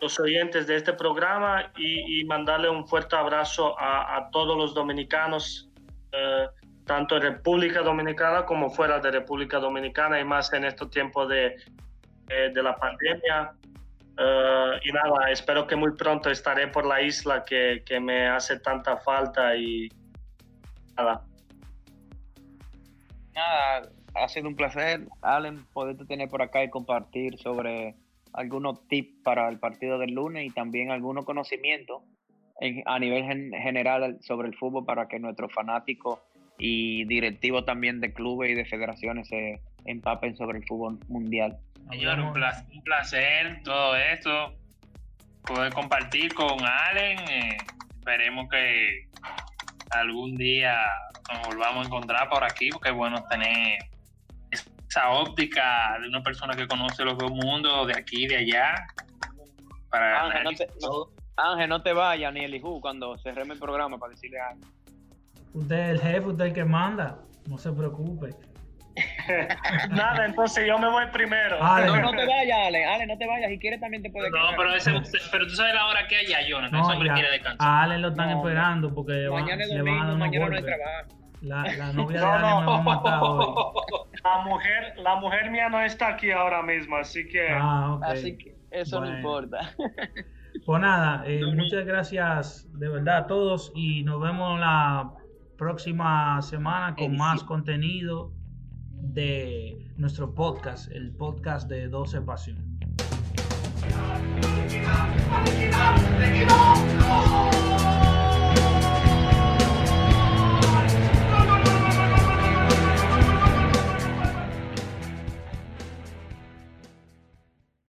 S4: los oyentes de este programa y, mandarle un fuerte abrazo a, todos los dominicanos. Uh, tanto en República Dominicana como fuera de República Dominicana y más en estos tiempos de, eh, de la pandemia. Eh, y nada, espero que muy pronto estaré por la isla que, que me hace tanta falta y nada.
S3: Nada, ha sido un placer, Allen, poderte tener por acá y compartir sobre algunos tips para el partido del lunes y también algunos conocimientos a nivel general sobre el fútbol para que nuestros fanáticos y directivos también de clubes y de federaciones se empapen sobre el fútbol mundial.
S2: Señor, un placer, todo esto, poder compartir con Allen. Eh, esperemos que algún día nos volvamos a encontrar por aquí, porque es bueno tener esa óptica de una persona que conoce los dos mundos, de aquí y de allá.
S3: Para Ángel, no te, Ángel, no te vayas ni el hijo cuando cerremos el programa para decirle algo.
S1: Usted es el jefe, usted es el que manda, no se preocupe.
S4: Nada, entonces yo me voy primero.
S3: No, no te vayas, Ale. Ale, no te vayas. Si quieres también te puedes
S2: No, pero, ese, pero tú sabes la hora que hay allá, Jonathan. No, ese hombre quiere descansar. A
S1: Ale lo están esperando porque
S3: mañana es domingo, mañana no hay trabajo.
S1: La, la novia de Ale me va a matar hoy.
S4: La mujer, la mujer mía no está aquí ahora mismo, así que...
S3: Ah, okay. Así que eso no importa.
S1: Pues nada, eh, muchas gracias de verdad a todos y nos vemos la próxima semana con más contenido de nuestro podcast, el podcast de 12 Pasión.